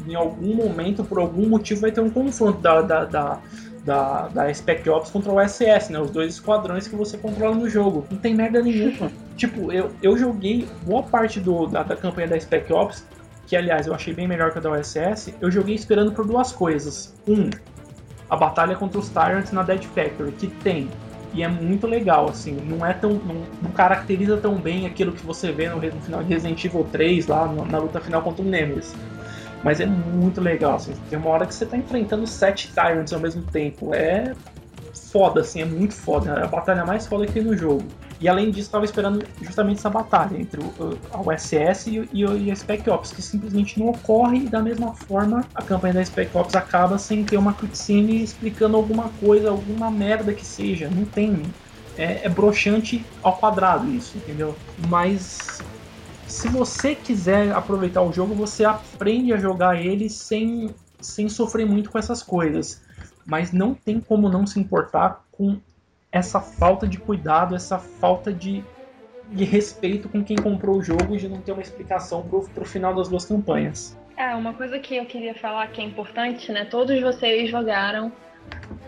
Speaker 1: em algum momento, por algum motivo, vai ter um confronto da, da, da, da, da Spec Ops contra o SS, né? Os dois esquadrões que você controla no jogo. Não tem merda nenhuma. tipo, eu, eu joguei boa parte do, da, da campanha da Spec Ops, que aliás eu achei bem melhor que a da OSS, eu joguei esperando por duas coisas. Um, a batalha contra os Tyrants na Dead Factory, que tem. E é muito legal, assim, não é tão. Não, não caracteriza tão bem aquilo que você vê no, no final de Resident Evil 3, lá no, na luta final contra o Nemesis. Mas é muito legal, assim. Tem uma hora que você tá enfrentando sete Tyrants ao mesmo tempo. É foda, assim, é muito foda. É a batalha mais foda que tem no jogo. E além disso, estava esperando justamente essa batalha entre o, a USS e, e, e, a Spec Ops, que simplesmente não ocorre e da mesma forma a campanha da Spec Ops acaba sem ter uma cutscene explicando alguma coisa, alguma merda que seja. Não tem. É, é broxante ao quadrado isso, entendeu? Mas se você quiser aproveitar o jogo, você aprende a jogar ele sem, sem sofrer muito com essas coisas. Mas não tem como não se importar com essa falta de cuidado, essa falta de, de respeito com quem comprou o jogo e de não ter uma explicação pro, final das duas campanhas.
Speaker 3: É, uma coisa que eu queria falar que é importante, né? Todos vocês jogaram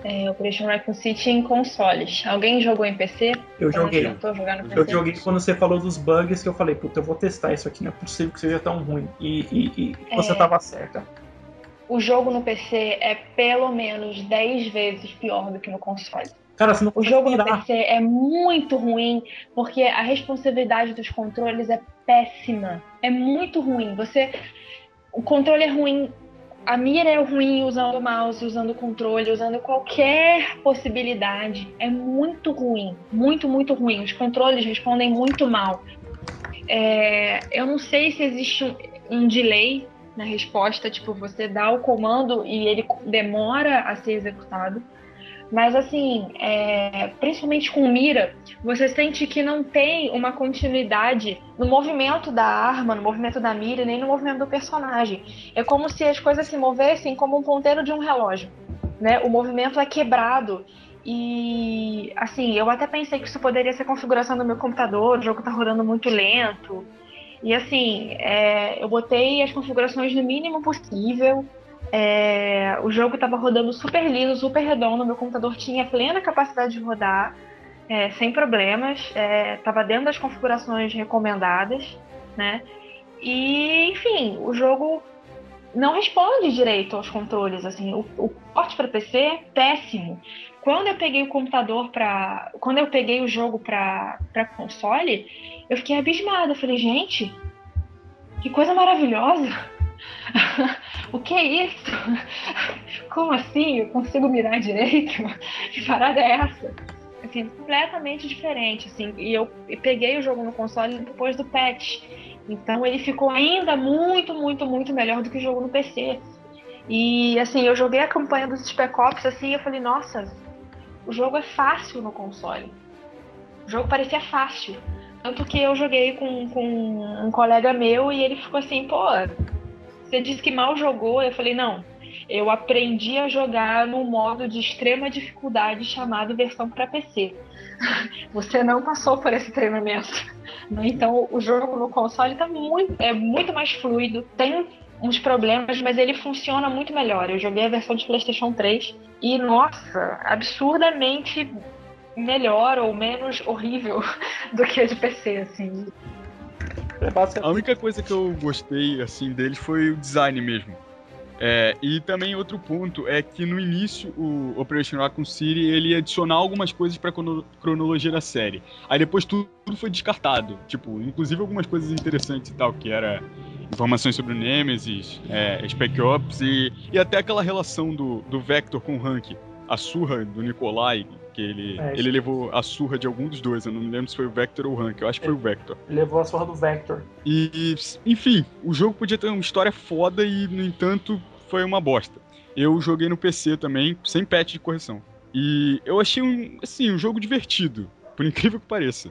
Speaker 3: é, Operation Raccoon City em consoles. Alguém jogou em PC?
Speaker 1: Eu joguei. Eu joguei quando você falou dos bugs que eu falei, puta, eu vou testar isso aqui, não é possível que seja tão ruim. E, e, e é... você tava certa.
Speaker 3: O jogo no PC é pelo menos 10 vezes pior do que no console.
Speaker 1: Cara, você não
Speaker 3: o jogo no PC é muito ruim porque a responsabilidade dos controles é péssima. É muito ruim. Você o controle é ruim a mira é ruim usando o mouse, usando o controle, usando qualquer possibilidade. É muito ruim, muito, muito ruim. Os controles respondem muito mal. É, eu não sei se existe um, um delay na resposta, tipo, você dá o comando e ele demora a ser executado. Mas assim, é, principalmente com mira, você sente que não tem uma continuidade no movimento da arma, no movimento da mira, nem no movimento do personagem. É como se as coisas se movessem como um ponteiro de um relógio. Né? O movimento é quebrado. E assim, eu até pensei que isso poderia ser configuração do meu computador, o jogo tá rodando muito lento. E assim, é, eu botei as configurações no mínimo possível. É, o jogo estava rodando super liso, super redondo, meu computador tinha plena capacidade de rodar, é, sem problemas, estava é, dentro das configurações recomendadas, né? E, enfim, o jogo não responde direito aos controles, assim, o, o porte para PC é péssimo. Quando eu peguei o computador para, quando eu peguei o jogo para console, eu fiquei abismada, eu falei, gente, que coisa maravilhosa! o que é isso? Como assim? Eu consigo mirar direito? Que parada é essa? Assim, completamente diferente, assim. E eu peguei o jogo no console depois do patch. Então ele ficou ainda muito, muito, muito melhor do que o jogo no PC. E assim, eu joguei a campanha dos Spec Ops assim, eu falei, nossa, o jogo é fácil no console. O jogo parecia fácil. Tanto que eu joguei com, com um colega meu e ele ficou assim, pô, você disse que mal jogou. Eu falei, não, eu aprendi a jogar no modo de extrema dificuldade chamado versão para PC. Você não passou por esse treinamento. Então o jogo no console tá muito, é muito mais fluido. Tem uns problemas, mas ele funciona muito melhor. Eu joguei a versão de PlayStation 3 e, nossa, absurdamente melhor ou menos horrível do que a de PC, assim.
Speaker 2: A única coisa que eu gostei assim deles foi o design mesmo. É, e também outro ponto é que no início o Operation Raccoon City ele ia adicionar algumas coisas para cronologia da série. Aí depois tudo, tudo, foi descartado, tipo, inclusive algumas coisas interessantes e tal, que era informações sobre o Nemesis, é, Spec Ops e, e até aquela relação do, do Vector com o Hank, a surra do Nikolai, ele, é, ele levou a surra de algum dos dois. Eu não me lembro se foi o Vector ou o Hank. Eu acho que foi o Vector.
Speaker 1: Levou a surra do Vector.
Speaker 2: E, enfim, o jogo podia ter uma história foda e, no entanto, foi uma bosta. Eu joguei no PC também, sem patch de correção. E eu achei um, assim, um jogo divertido, por incrível que pareça.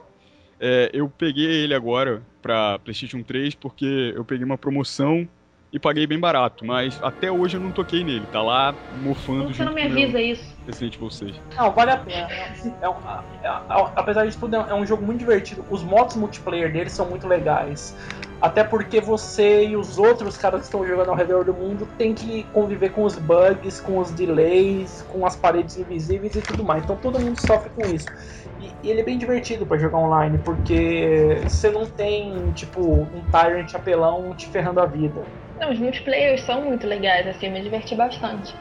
Speaker 2: É, eu peguei ele agora pra PlayStation 3 porque eu peguei uma promoção e paguei bem barato, mas até hoje eu não toquei nele. Tá lá mofando
Speaker 3: Você não me avisa isso.
Speaker 2: Evil 6.
Speaker 1: Não, vale a pena. É, é, é, é, apesar disso tudo, é um jogo muito divertido. Os modos multiplayer dele são muito legais. Até porque você e os outros caras que estão jogando ao redor do mundo tem que conviver com os bugs, com os delays, com as paredes invisíveis e tudo mais. Então todo mundo sofre com isso. E, e ele é bem divertido para jogar online, porque você não tem, tipo, um Tyrant apelão te ferrando a vida.
Speaker 3: Não, os multiplayers são muito legais, assim, me diverti bastante.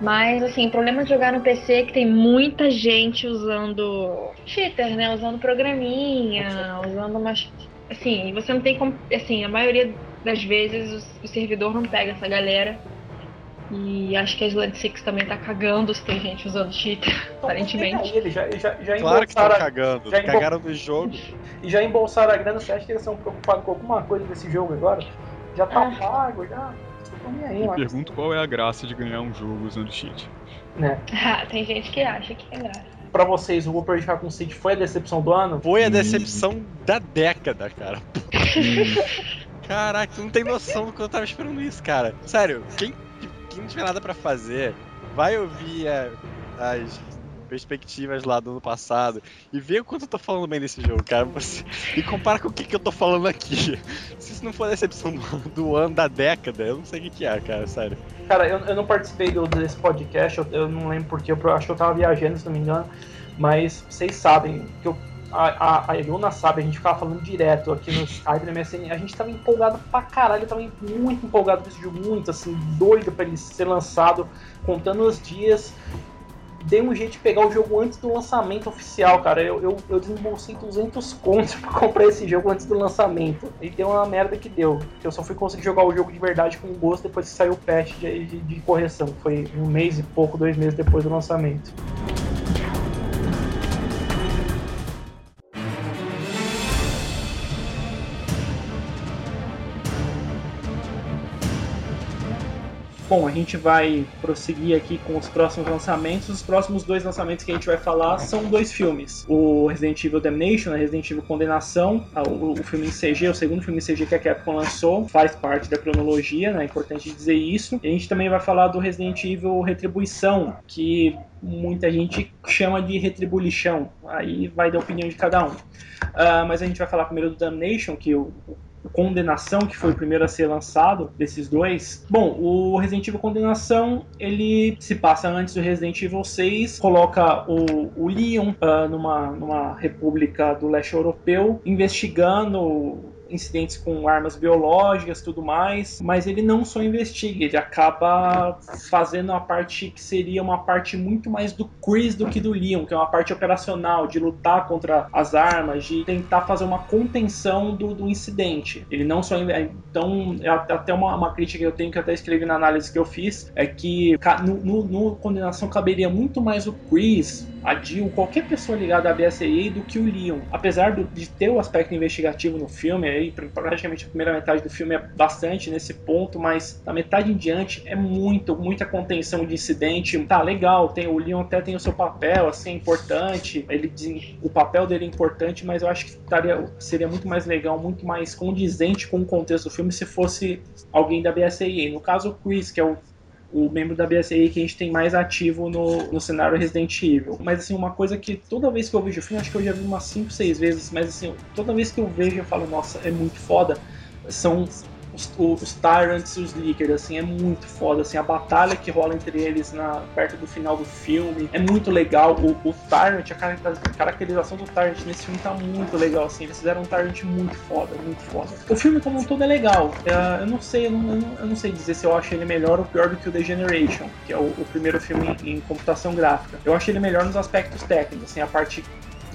Speaker 3: Mas, assim, o problema de jogar no PC é que tem muita gente usando cheater, né? Usando programinha, usando umas. Assim, você não tem como. Assim, a maioria das vezes o, servidor não pega essa galera. E acho que a Sled Six também tá cagando se tem gente usando cheater, aparentemente.
Speaker 1: Ele já, já, já
Speaker 4: claro que tá cagando, já cagaram no jogo.
Speaker 1: E já embolsaram a grana, você acha que eles são preocupados com alguma coisa desse jogo agora? Já tá é. pago, já.
Speaker 2: Aí, Eu pergunto qual é a graça de ganhar um jogo usando cheat.
Speaker 3: Né? Ah, tem gente que acha que é graça.
Speaker 1: Pra vocês, o Whopper com City foi a decepção do ano?
Speaker 4: Foi a decepção hum. da década, cara. Caraca, tu não tem noção do que eu tava esperando isso, cara. Sério, quem, quem não tiver nada pra fazer, vai ouvir é, as perspectivas lá do ano passado e ver o quanto eu tô falando bem desse jogo, cara. Você... E compara com o que, que eu tô falando aqui. Se isso não for a decepção do, ano da década, eu não sei o que, que é, cara, sério.
Speaker 1: Cara, eu, eu não participei do, desse podcast, eu, eu não lembro porque, eu acho que eu tava viajando, se não me engano, mas vocês sabem que eu a, a, a Eluna sabe, a gente ficava falando direto aqui no Skype, no MSN, a gente tava empolgado pra caralho, eu tava muito empolgado com esse jogo, muito assim, doido pra ele ser lançado, contando os dias dei um jeito de pegar o jogo antes do lançamento oficial, cara. Eu, eu, eu desembolsei 200 contos pra comprar esse jogo antes do lançamento. E deu uma merda que deu. Eu só fui conseguir jogar o jogo de verdade com gosto depois que saiu o patch de, de, de correção. Foi um mês e pouco, dois meses depois do lançamento. Bom, a gente vai prosseguir aqui com os próximos lançamentos. Os próximos dois lançamentos que a gente vai falar são dois filmes: o Resident Evil Damnation, né, Resident Evil Condenação, o, o filme em CG, o segundo filme em CG que a Capcom lançou, faz parte da cronologia, né? É importante dizer isso. E a gente também vai falar do Resident Evil Retribuição, que muita gente chama de retribuição. Aí vai da opinião de cada um. Uh, mas a gente vai falar primeiro do Damnation, que o, Condenação, que foi o primeiro a ser lançado desses dois. Bom, o Resident Evil Condenação, ele se passa antes do Resident Evil 6, coloca o, o Leon uh, numa, numa república do leste europeu, investigando incidentes com armas biológicas tudo mais, mas ele não só investiga, ele acaba fazendo a parte que seria uma parte muito mais do Chris do que do Leon, que é uma parte operacional, de lutar contra as armas, de tentar fazer uma contenção do, do incidente. Ele não só. Então, é até uma, uma crítica que eu tenho, que eu até escrevi na análise que eu fiz, é que no, no, no Condenação caberia muito mais o Chris, a Jill, qualquer pessoa ligada à BSAA do que o Leon. Apesar do, de ter o aspecto investigativo no filme, aí praticamente a primeira metade do filme é bastante nesse ponto, mas da metade em diante é muito, muita contenção de incidente. Tá legal, tem o Leon até tem o seu papel, assim, é importante. Ele o papel dele é importante, mas eu acho que taria, seria muito mais legal, muito mais condizente com o contexto do filme se fosse alguém da BSAA. No caso, o Chris, que é o o membro da BSAA que a gente tem mais ativo no, no cenário Resident Evil. Mas assim, uma coisa que toda vez que eu vejo o filme, acho que eu já vi umas 5, 6 vezes, mas assim, toda vez que eu vejo eu falo, nossa, é muito foda. São os, os Tyrants e os Lickers, assim, é muito foda, assim, a batalha que rola entre eles na, perto do final do filme é muito legal, o, o Tyrant, a caracterização do Tyrant nesse filme tá muito legal, assim, eles fizeram um Tyrant muito foda, muito foda. O filme como um todo é legal, é, eu não sei, eu não, eu não, sei dizer se eu acho ele melhor ou pior do que o The Generation, que é o, o primeiro filme em, em computação gráfica. Eu acho ele melhor nos aspectos técnicos, assim, a parte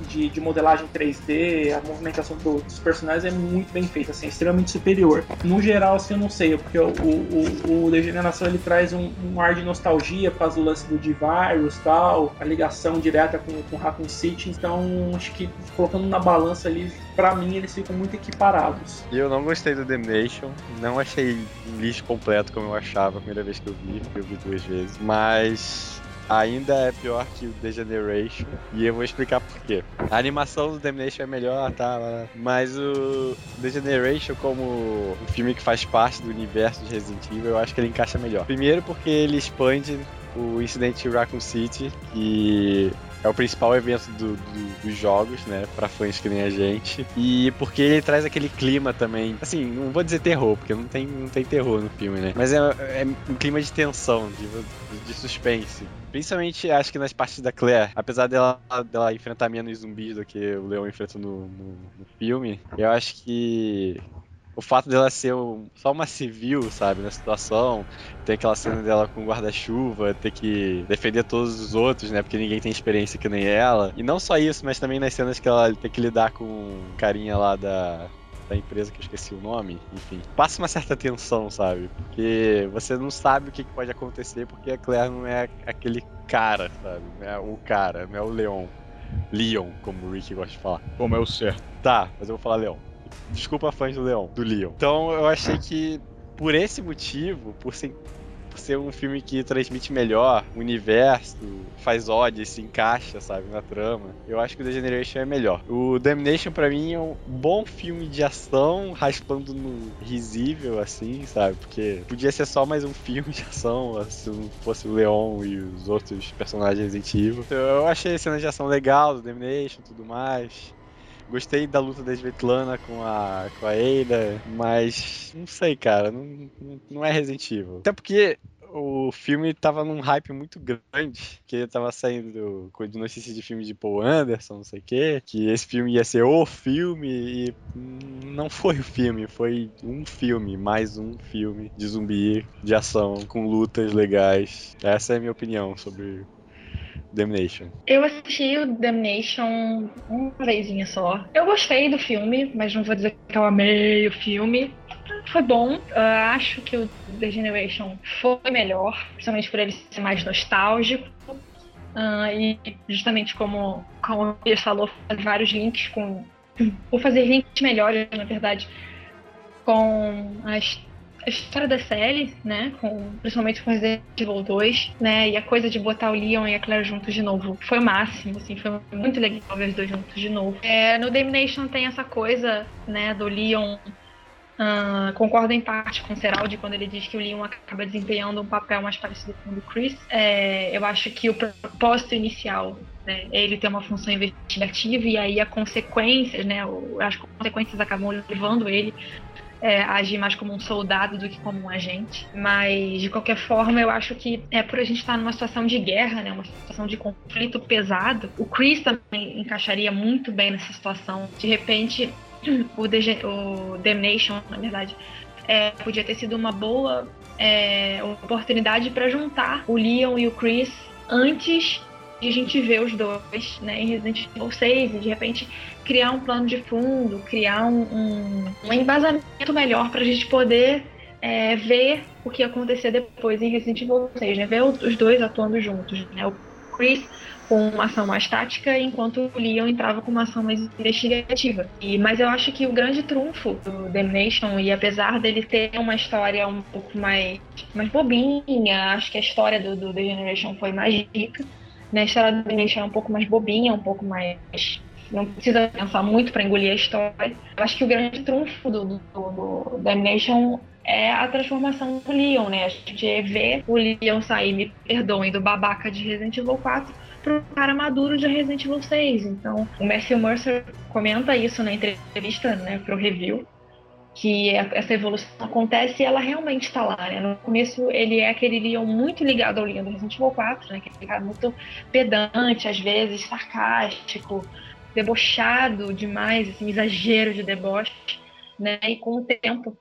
Speaker 1: de, de modelagem 3D, a movimentação do, dos personagens é muito bem feita, assim, é extremamente superior. No geral, assim, eu não sei, porque o, o, o Degeneração ele traz um, um, ar de nostalgia causa do lance do D-Virus tal, a ligação direta com, com Raccoon City, então acho que colocando na balança ali, pra mim eles ficam muito equiparados.
Speaker 4: Eu não gostei do Damnation, não achei lixo completo como eu achava a primeira vez que eu vi, eu vi duas vezes, mas ainda é pior que o The Generation. E eu vou explicar por quê. A animação do Damnation é melhor, tá? Mas o The Generation, como um filme que faz parte do universo de Resident Evil, eu acho que ele encaixa melhor. Primeiro porque ele expande o incidente Raccoon City, que é o principal evento do, do, dos jogos, né? Pra fãs que nem a gente. E porque ele traz aquele clima também. Assim, não vou dizer terror, porque não tem, não tem terror no filme, né? Mas é, é um clima de tensão, de, de suspense. Principalmente, acho que nas partes da Claire, apesar dela, dela enfrentar menos zumbis do que o Leon enfrenta no, no, no filme, eu acho que o fato dela ser um, só uma civil, sabe, na situação, tem aquela cena dela com guarda-chuva, ter que defender todos os outros, né, porque ninguém tem experiência que nem ela. E não só isso, mas também nas cenas que ela tem que lidar com o carinha lá da, da empresa que eu esqueci o nome, enfim. Passa uma certa tensão, sabe? Porque você não sabe o que pode acontecer porque a Claire não é aquele cara, sabe? Não é o cara, não é o Leon. Leon, como o Rick gosta de falar.
Speaker 2: Como é o certo.
Speaker 4: Tá, mas eu vou falar Leon. Desculpa fãs do Leon, do Leon. Então eu achei que por esse motivo, por ser, por ser um filme que transmite melhor o universo, faz ódio, se encaixa, sabe, na trama, eu acho que o The Generation é melhor. O Damnation para mim é um bom filme de ação, raspando no risível, assim, sabe? Porque podia ser só mais um filme de ação, se não fosse o Leon e os outros personagens Resident Evil. Eu achei a cena de ação legal do Damnation tudo mais. Gostei da luta da Svetlana com a, com a Ada, mas não sei, cara, não, não é Resident Evil. Até porque o filme tava num hype muito grande, que tava saindo com notícias de filme de Paul Anderson, não sei o quê, que esse filme ia ser o filme e não foi o filme, foi um filme, mais um filme de zumbi, de ação, com lutas legais. Essa é a minha opinião sobre Damnation?
Speaker 3: Eu assisti o Damnation uma vezinha só. Eu gostei do filme, mas não vou dizer que eu amei o filme. Foi bom. Acho que o The Generation foi melhor, principalmente por ele ser mais nostálgico. Uh, e justamente como, como o Pierce falou, faz vários links com. Vou fazer links melhores, na verdade, com as a história da série, né? Com, principalmente com Resident Evil 2, né? E a coisa de botar o Leon e a Claire juntos de novo foi o máximo, assim, foi muito legal ver os dois juntos de novo. É, no Damnation tem essa coisa, né, do Leon. Uh, concordo em parte com o Seraldi quando ele diz que o Leon acaba desempenhando um papel mais parecido com o do Chris. É, eu acho que o propósito inicial né, é ele ter uma função investigativa e aí as consequências, né, as consequências acabam levando ele é, agir mais como um soldado do que como um agente. Mas, de qualquer forma, eu acho que é por a gente estar numa situação de guerra, né, uma situação de conflito pesado. O Chris também encaixaria muito bem nessa situação. De repente, o, Dege o Damnation, na verdade, é, podia ter sido uma boa é, oportunidade para juntar o Leon e o Chris antes de a gente ver os dois né, em Resident Evil 6 e de repente criar um plano de fundo, criar um, um, um embasamento melhor para a gente poder é, ver o que acontecer depois em Resident Evil 6, né? Ver os dois atuando juntos, né? O Chris com uma ação mais tática, enquanto o Leon entrava com uma ação mais investigativa. E, mas eu acho que o grande trunfo do Damnation, e apesar dele ter uma história um pouco mais, mais bobinha, acho que a história do, do The Generation foi mais rica, né? a história do Damnation é um pouco mais bobinha, um pouco mais não precisa pensar muito para engolir a história. Eu acho que o grande trunfo do, do, do Damnation é a transformação do Leon, né? A gente vê o Leon sair, me perdoem, do babaca de Resident Evil 4 pro cara maduro de Resident Evil 6. Então, o Matthew Mercer comenta isso na entrevista, né, pro review, que essa evolução acontece e ela realmente está lá, né? No começo ele é aquele Leon muito ligado ao Leon do Resident Evil 4, né? Aquele cara muito pedante, às vezes sarcástico, debochado demais, assim, exagero de deboche, né? E com o tempo,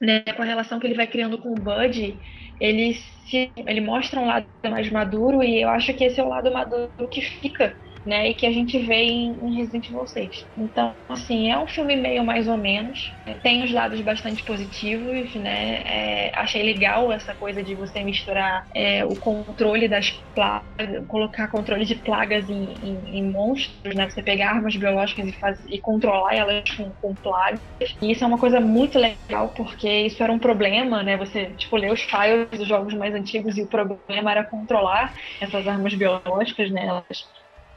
Speaker 3: né, com a relação que ele vai criando com o Bud, ele se, ele mostra um lado mais maduro e eu acho que esse é o lado maduro que fica né? E que a gente vê em, em Resident Evil 6. Então, assim, é um filme meio mais ou menos. Tem os lados bastante positivos, né? É, achei legal essa coisa de você misturar é, o controle das plagas, colocar controle de plagas em, em, em, monstros, né? Você pegar armas biológicas e, faz, e controlar elas com, com plagas. E isso é uma coisa muito legal, porque isso era um problema, né? Você, tipo, lê os files dos jogos mais antigos e o problema era controlar essas armas biológicas, né? Elas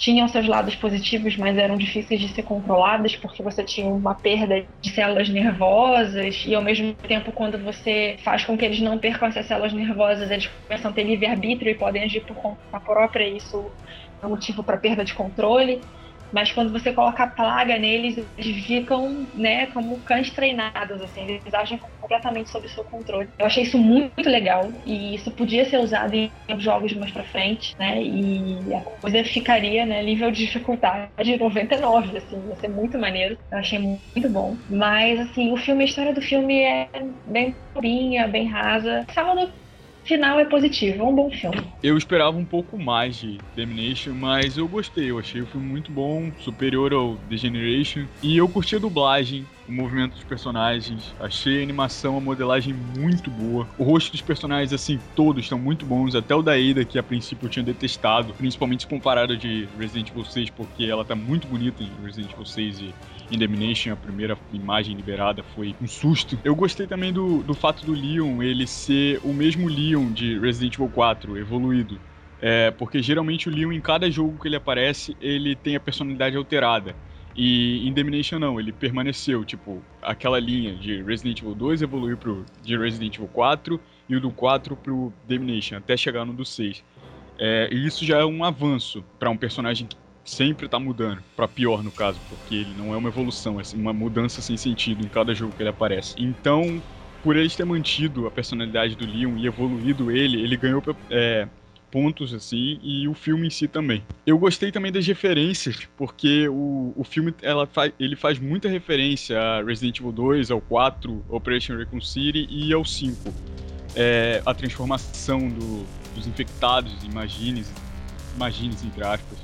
Speaker 3: tinham seus lados positivos, mas eram difíceis de ser controladas porque você tinha uma perda de células nervosas e ao mesmo tempo quando você faz com que eles não percam essas células nervosas, eles começam a ter livre-arbítrio e podem agir por conta própria, e isso é motivo para perda de controle. Mas quando você coloca plaga neles, eles ficam, né, como cães treinados, assim, eles agem completamente sob seu controle. Eu achei isso muito legal e isso podia ser usado em jogos mais pra frente, né, e a coisa ficaria, né, nível de dificuldade 99, assim, ia ser muito maneiro. Eu achei muito bom. Mas, assim, o filme, a história do filme é bem bobinha, bem rasa. Sábado final é positivo, é um bom filme.
Speaker 2: Eu esperava um pouco mais de Domination, mas eu gostei, eu achei o filme muito bom, superior ao The Generation, e eu curti a dublagem, o movimento dos personagens, achei a animação, a modelagem muito boa. O rosto dos personagens, assim, todos estão muito bons, até o da Ada, que a princípio eu tinha detestado, principalmente comparado de Resident Evil 6, porque ela tá muito bonita em Resident Evil 6 e Indemnation, a primeira imagem liberada, foi um susto. Eu gostei também do, do fato do Leon ele ser o mesmo Leon de Resident Evil 4, evoluído. É, porque geralmente o Leon, em cada jogo que ele aparece, ele tem a personalidade alterada. E Indemnation não, ele permaneceu, tipo, aquela linha de Resident Evil 2 evoluiu pro de Resident Evil 4 e o do 4 pro Damnation, até chegar no do 6. É, e isso já é um avanço para um personagem que sempre tá mudando, para pior no caso, porque ele não é uma evolução, é uma mudança sem sentido em cada jogo que ele aparece. Então, por eles ter mantido a personalidade do Leon e evoluído ele, ele ganhou é, pontos assim e o filme em si também. Eu gostei também das referências, porque o, o filme ela fa ele faz muita referência a Resident Evil 2, ao 4, Operation Recon City e ao 5. É, a transformação do, dos infectados, imagines, imagines entre aspas,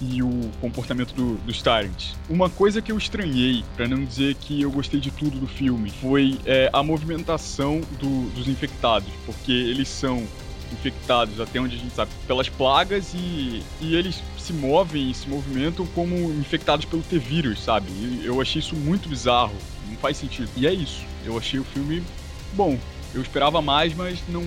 Speaker 2: e o comportamento do, dos Tyrants. Uma coisa que eu estranhei, para não dizer que eu gostei de tudo do filme, foi é, a movimentação do, dos infectados, porque eles são infectados, até onde a gente sabe, pelas plagas e, e eles se movem e se movimentam como infectados pelo T-vírus, sabe? E eu achei isso muito bizarro, não faz sentido. E é isso, eu achei o filme bom. Eu esperava mais, mas não,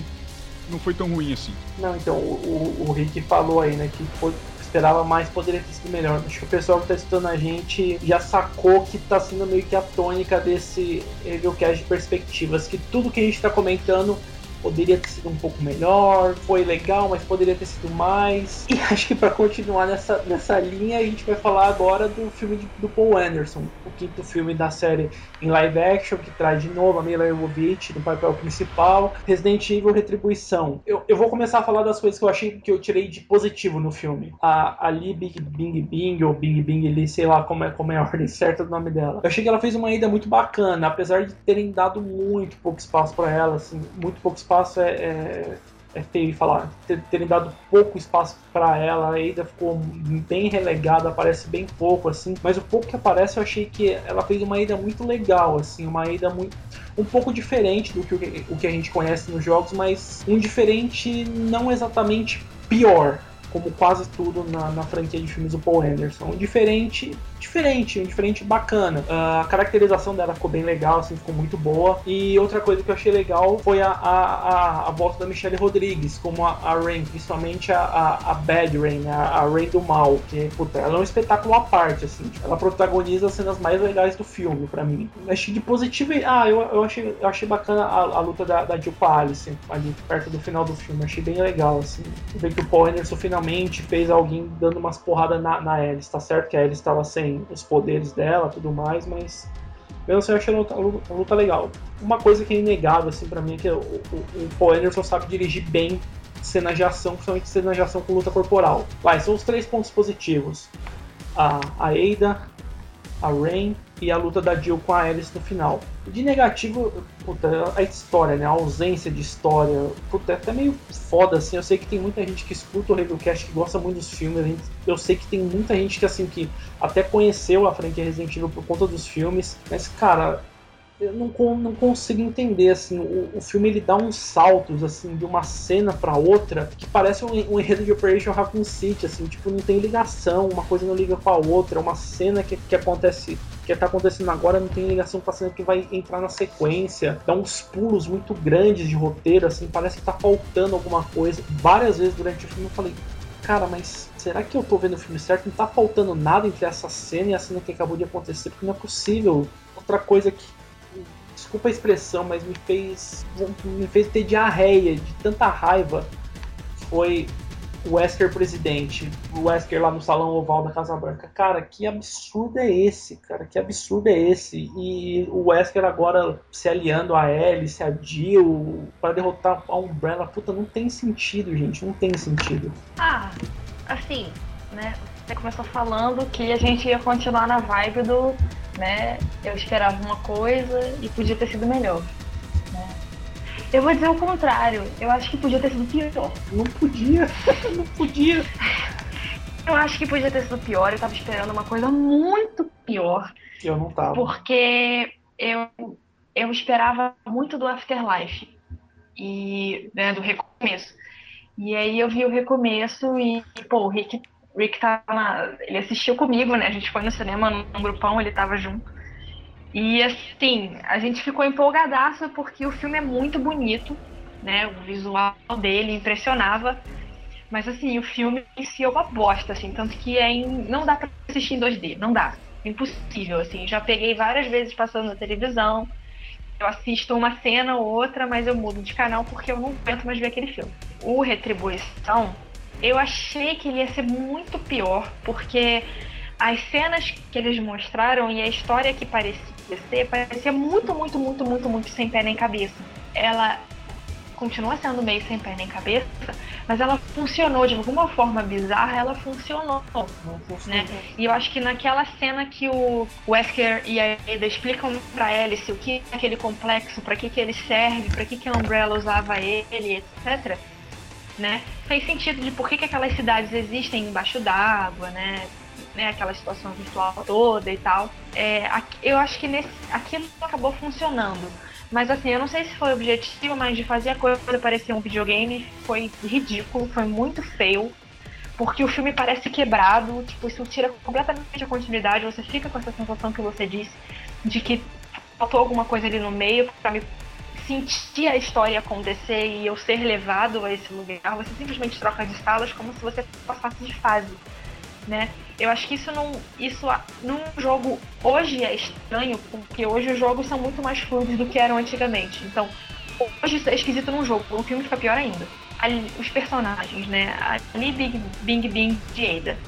Speaker 2: não foi tão ruim assim.
Speaker 1: Não, então, o, o, Rick falou aí, né, que foi esperava mais, poderia ter sido melhor. Acho que o pessoal que está estudando a gente já sacou que está sendo meio que a tônica desse Reviewcast de perspectivas, que tudo que a gente está comentando poderia ter sido um pouco melhor, foi legal, mas poderia ter sido mais. E acho que para continuar nessa, nessa linha, a gente vai falar agora do filme de, do Paul Anderson, o quinto filme da série em live action, que traz de novo a Mila Jovovich no papel principal, Resident Evil Retribuição. Eu, eu vou começar a falar das coisas que eu achei que eu tirei de positivo no filme. A, a Bing Bing Bing, ou Bing Bing Lee, sei lá como é, como é a ordem certa do nome dela. Eu achei que ela fez uma ida muito bacana, apesar de terem dado muito pouco espaço para ela, assim, muito pouco espaço espaço é, é, é feio falar. Ter, terem dado pouco espaço para ela, a Ada ficou bem relegada, aparece bem pouco, assim. Mas o pouco que aparece, eu achei que ela fez uma ida muito legal, assim, uma ida muito. Um pouco diferente do que o que a gente conhece nos jogos, mas um diferente não exatamente pior. como quase tudo na, na franquia de filmes do Paul Anderson. Diferente, diferente, um diferente bacana. Uh, a caracterização dela ficou bem legal, assim, ficou muito boa. E outra coisa que eu achei legal foi a, a, a, volta da Michelle Rodrigues, como a, a Rain, principalmente a, a, a Bad Rain, a, a Rain do mal, que, puta, ela é um espetáculo à parte, assim. Tipo, ela protagoniza as cenas mais legais do filme, para mim. Achei de positivo. Ah, eu, eu, achei, eu achei bacana a, a luta da, da Jill Alice, ali perto do final do filme. Achei bem legal, assim. Ver que o Paul Anderson finalmente fez alguém dando umas porradas na, na Alice. Tá certo que a Alice estava sem os poderes dela tudo mais, mas mesmo assim eu achei a luta, a luta legal. Uma coisa que é inegável, assim, pra mim é que o, o, o Paul Anderson sabe dirigir bem cenas de ação, principalmente cenas de ação com luta corporal. Vai, são os três pontos positivos. A, a Ada, a Rain e a luta da Jill com a Alice no final. De negativo, puta, a história, né? A ausência de história. Puta, é até meio foda, assim. Eu sei que tem muita gente que escuta o Reviewcast que gosta muito dos filmes. Eu sei que tem muita gente que, assim, que até conheceu a franquia Resident Evil por conta dos filmes. Mas, cara, eu não, não consigo entender, assim, o, o, filme ele dá uns saltos, assim, de uma cena para outra, que parece um, um enredo de Operation Raccoon City, assim, tipo, não tem ligação, uma coisa não liga com a outra, uma cena que, que acontece que tá acontecendo agora não tem ligação com a cena que vai entrar na sequência. Dá uns pulos muito grandes de roteiro, assim, parece que tá faltando alguma coisa. Várias vezes durante o filme eu falei, cara, mas será que eu tô vendo o filme certo? Não tá faltando nada entre essa cena e a cena que acabou de acontecer, porque não é possível. Outra coisa que desculpa a expressão, mas me fez me fez ter diarreia de tanta raiva foi o Wesker presidente, o Wesker lá no salão oval da Casa Branca. Cara, que absurdo é esse, cara? Que absurdo é esse? E o Wesker agora se aliando a Alice, a Jill, para derrotar a Umbrella. Puta, não tem sentido, gente. Não tem sentido.
Speaker 3: Ah, assim, né? Você começou falando que a gente ia continuar na vibe do, né? Eu esperava uma coisa e podia ter sido melhor. Eu vou dizer o contrário. Eu acho que podia ter sido pior.
Speaker 1: Não podia. não podia.
Speaker 3: Eu acho que podia ter sido pior. Eu tava esperando uma coisa muito pior.
Speaker 1: Eu não tava.
Speaker 3: Porque eu, eu esperava muito do Afterlife. E, né, do recomeço. E aí eu vi o recomeço e, pô, o Rick, Rick tava na, Ele assistiu comigo, né? A gente foi no cinema num grupão, ele tava junto. E assim, a gente ficou empolgadaço porque o filme é muito bonito, né? O visual dele impressionava. Mas assim, o filme em si é uma bosta, assim, tanto que é em... não dá pra assistir em 2D, não dá. Impossível, assim. Já peguei várias vezes passando na televisão. Eu assisto uma cena ou outra, mas eu mudo de canal porque eu não aguento mais ver aquele filme. O Retribuição, eu achei que ele ia ser muito pior, porque as cenas que eles mostraram e a história que parecia ser parecia muito, muito, muito, muito, muito sem pé nem cabeça. Ela continua sendo meio sem pé nem cabeça, mas ela funcionou de alguma forma bizarra, ela funcionou. Né? E eu acho que naquela cena que o Wesker e a Ada explicam pra Alice o que é aquele complexo, para que, que ele serve, para que, que a Umbrella usava ele, etc. Né? Fez sentido de por que, que aquelas cidades existem embaixo d'água, né? Né, aquela situação virtual toda e tal. É, eu acho que nesse, aquilo acabou funcionando. Mas assim, eu não sei se foi o objetivo, mas de fazer a coisa parecer um videogame foi ridículo, foi muito feio. Porque o filme parece quebrado, tipo, isso tira completamente a continuidade, você fica com essa sensação que você disse, de que faltou alguma coisa ali no meio para me sentir a história acontecer e eu ser levado a esse lugar. Você simplesmente troca de salas como se você passasse de fase né? Eu acho que isso não, isso num jogo hoje é estranho, porque hoje os jogos são muito mais fluidos do que eram antigamente. Então, hoje isso é esquisito num jogo, no filme fica pior ainda. Ali, os personagens, né? Ali Big Bing Bing de Ada.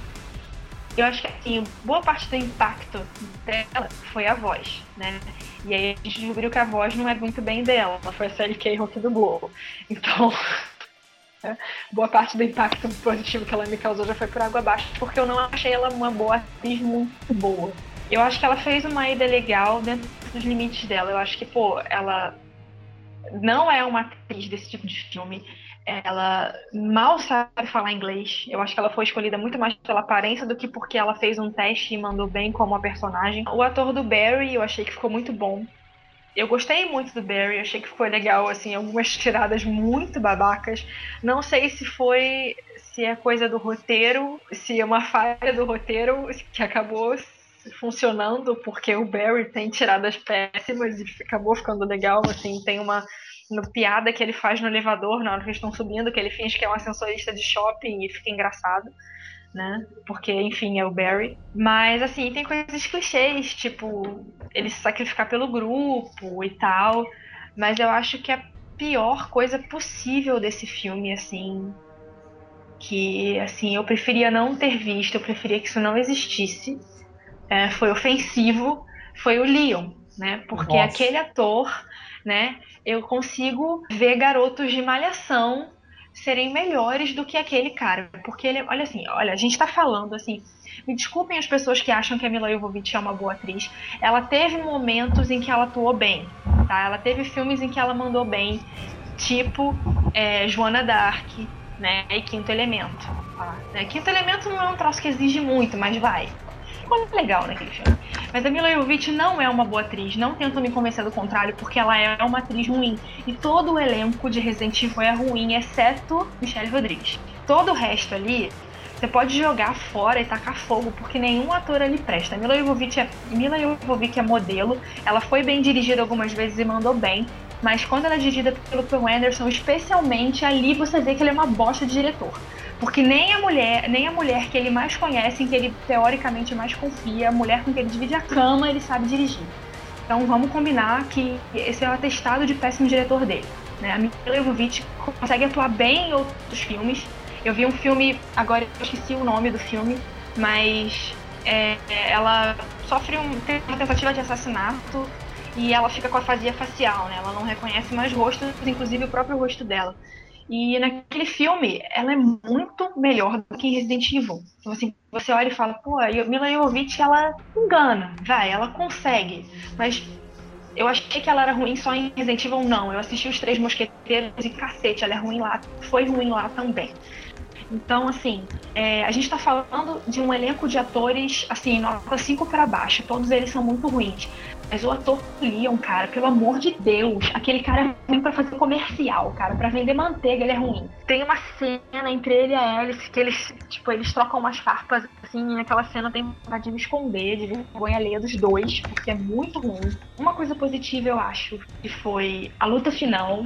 Speaker 3: Eu acho que assim, boa parte do impacto dela foi a voz, né? E aí a gente descobriu que a voz não é muito bem dela, ela foi a Sally Cahill que dublou. Então, boa parte do impacto positivo que ela me causou já foi por água abaixo, porque eu não achei ela uma boa atriz muito boa. Eu acho que ela fez uma ida legal dentro dos limites dela. Eu acho que, pô, ela não é uma atriz desse tipo de filme. Ela mal sabe falar inglês. Eu acho que ela foi escolhida muito mais pela aparência do que porque ela fez um teste e mandou bem como a personagem. O ator do Barry eu achei que ficou muito bom. Eu gostei muito do Barry, achei que foi legal, assim, algumas tiradas muito babacas. Não sei se foi. se é coisa do roteiro, se é uma falha do roteiro que acabou funcionando, porque o Barry tem tiradas péssimas e acabou ficando legal, assim, tem uma no piada que ele faz no elevador na hora que eles estão subindo, que ele finge que é um ascensorista de shopping e fica engraçado né? Porque, enfim, é o Barry. Mas, assim, tem coisas clichês, tipo, ele se sacrificar pelo grupo e tal. Mas eu acho que a pior coisa possível desse filme, assim, que, assim, eu preferia não ter visto, eu preferia que isso não existisse, é, foi ofensivo, foi o Leon, né? Porque Nossa. aquele ator, né? Eu consigo ver garotos de malhação serem melhores do que aquele cara. Porque ele, olha assim, olha, a gente tá falando assim. Me desculpem as pessoas que acham que a Mila Jovovich é uma boa atriz. Ela teve momentos em que ela atuou bem, tá? Ela teve filmes em que ela mandou bem, tipo é, Joana Dark, né? E Quinto Elemento. Tá? Quinto Elemento não é um troço que exige muito, mas vai ficou legal naquele filme. Mas a Mila Jovovich não é uma boa atriz, não tento me convencer do contrário, porque ela é uma atriz ruim. E todo o elenco de Resident Evil é ruim, exceto Michelle Rodrigues. Todo o resto ali, você pode jogar fora e tacar fogo, porque nenhum ator ali presta. Mila Jovovich é, Mila Jovovich é modelo, ela foi bem dirigida algumas vezes e mandou bem, mas quando ela é dirigida pelo Paul Anderson, especialmente ali você vê que ele é uma bosta de diretor. Porque nem a mulher, nem a mulher que ele mais conhece, em que ele teoricamente mais confia, a mulher com quem ele divide a cama, ele sabe dirigir. Então vamos combinar que esse é o atestado de péssimo diretor dele. Né? A Mila Jovovich consegue atuar bem em outros filmes. Eu vi um filme, agora eu esqueci o nome do filme, mas é, ela sofre um, uma tentativa de assassinato e ela fica com a fazia facial, né? Ela não reconhece mais rostos, inclusive o próprio rosto dela. E naquele filme, ela é muito melhor do que em Resident Evil. Então, assim, você olha e fala, pô, a Mila Jovovich, ela engana, vai, ela consegue. Mas eu achei que ela era ruim só em Resident Evil, não. Eu assisti os Três Mosqueteiros e cacete, ela é ruim lá, foi ruim lá também. Então, assim, é, a gente tá falando de um elenco de atores, assim, nota 5 para baixo. Todos eles são muito ruins. Mas o ator Leon, cara, pelo amor de Deus, aquele cara é ruim pra fazer comercial, cara. Pra vender manteiga, ele é ruim. Tem uma cena entre ele e a Alice que eles, tipo, eles trocam umas farpas, assim, e naquela cena tem vontade de me esconder, de vergonha alheia dos dois, porque é muito ruim. Uma coisa positiva, eu acho, que foi a luta final.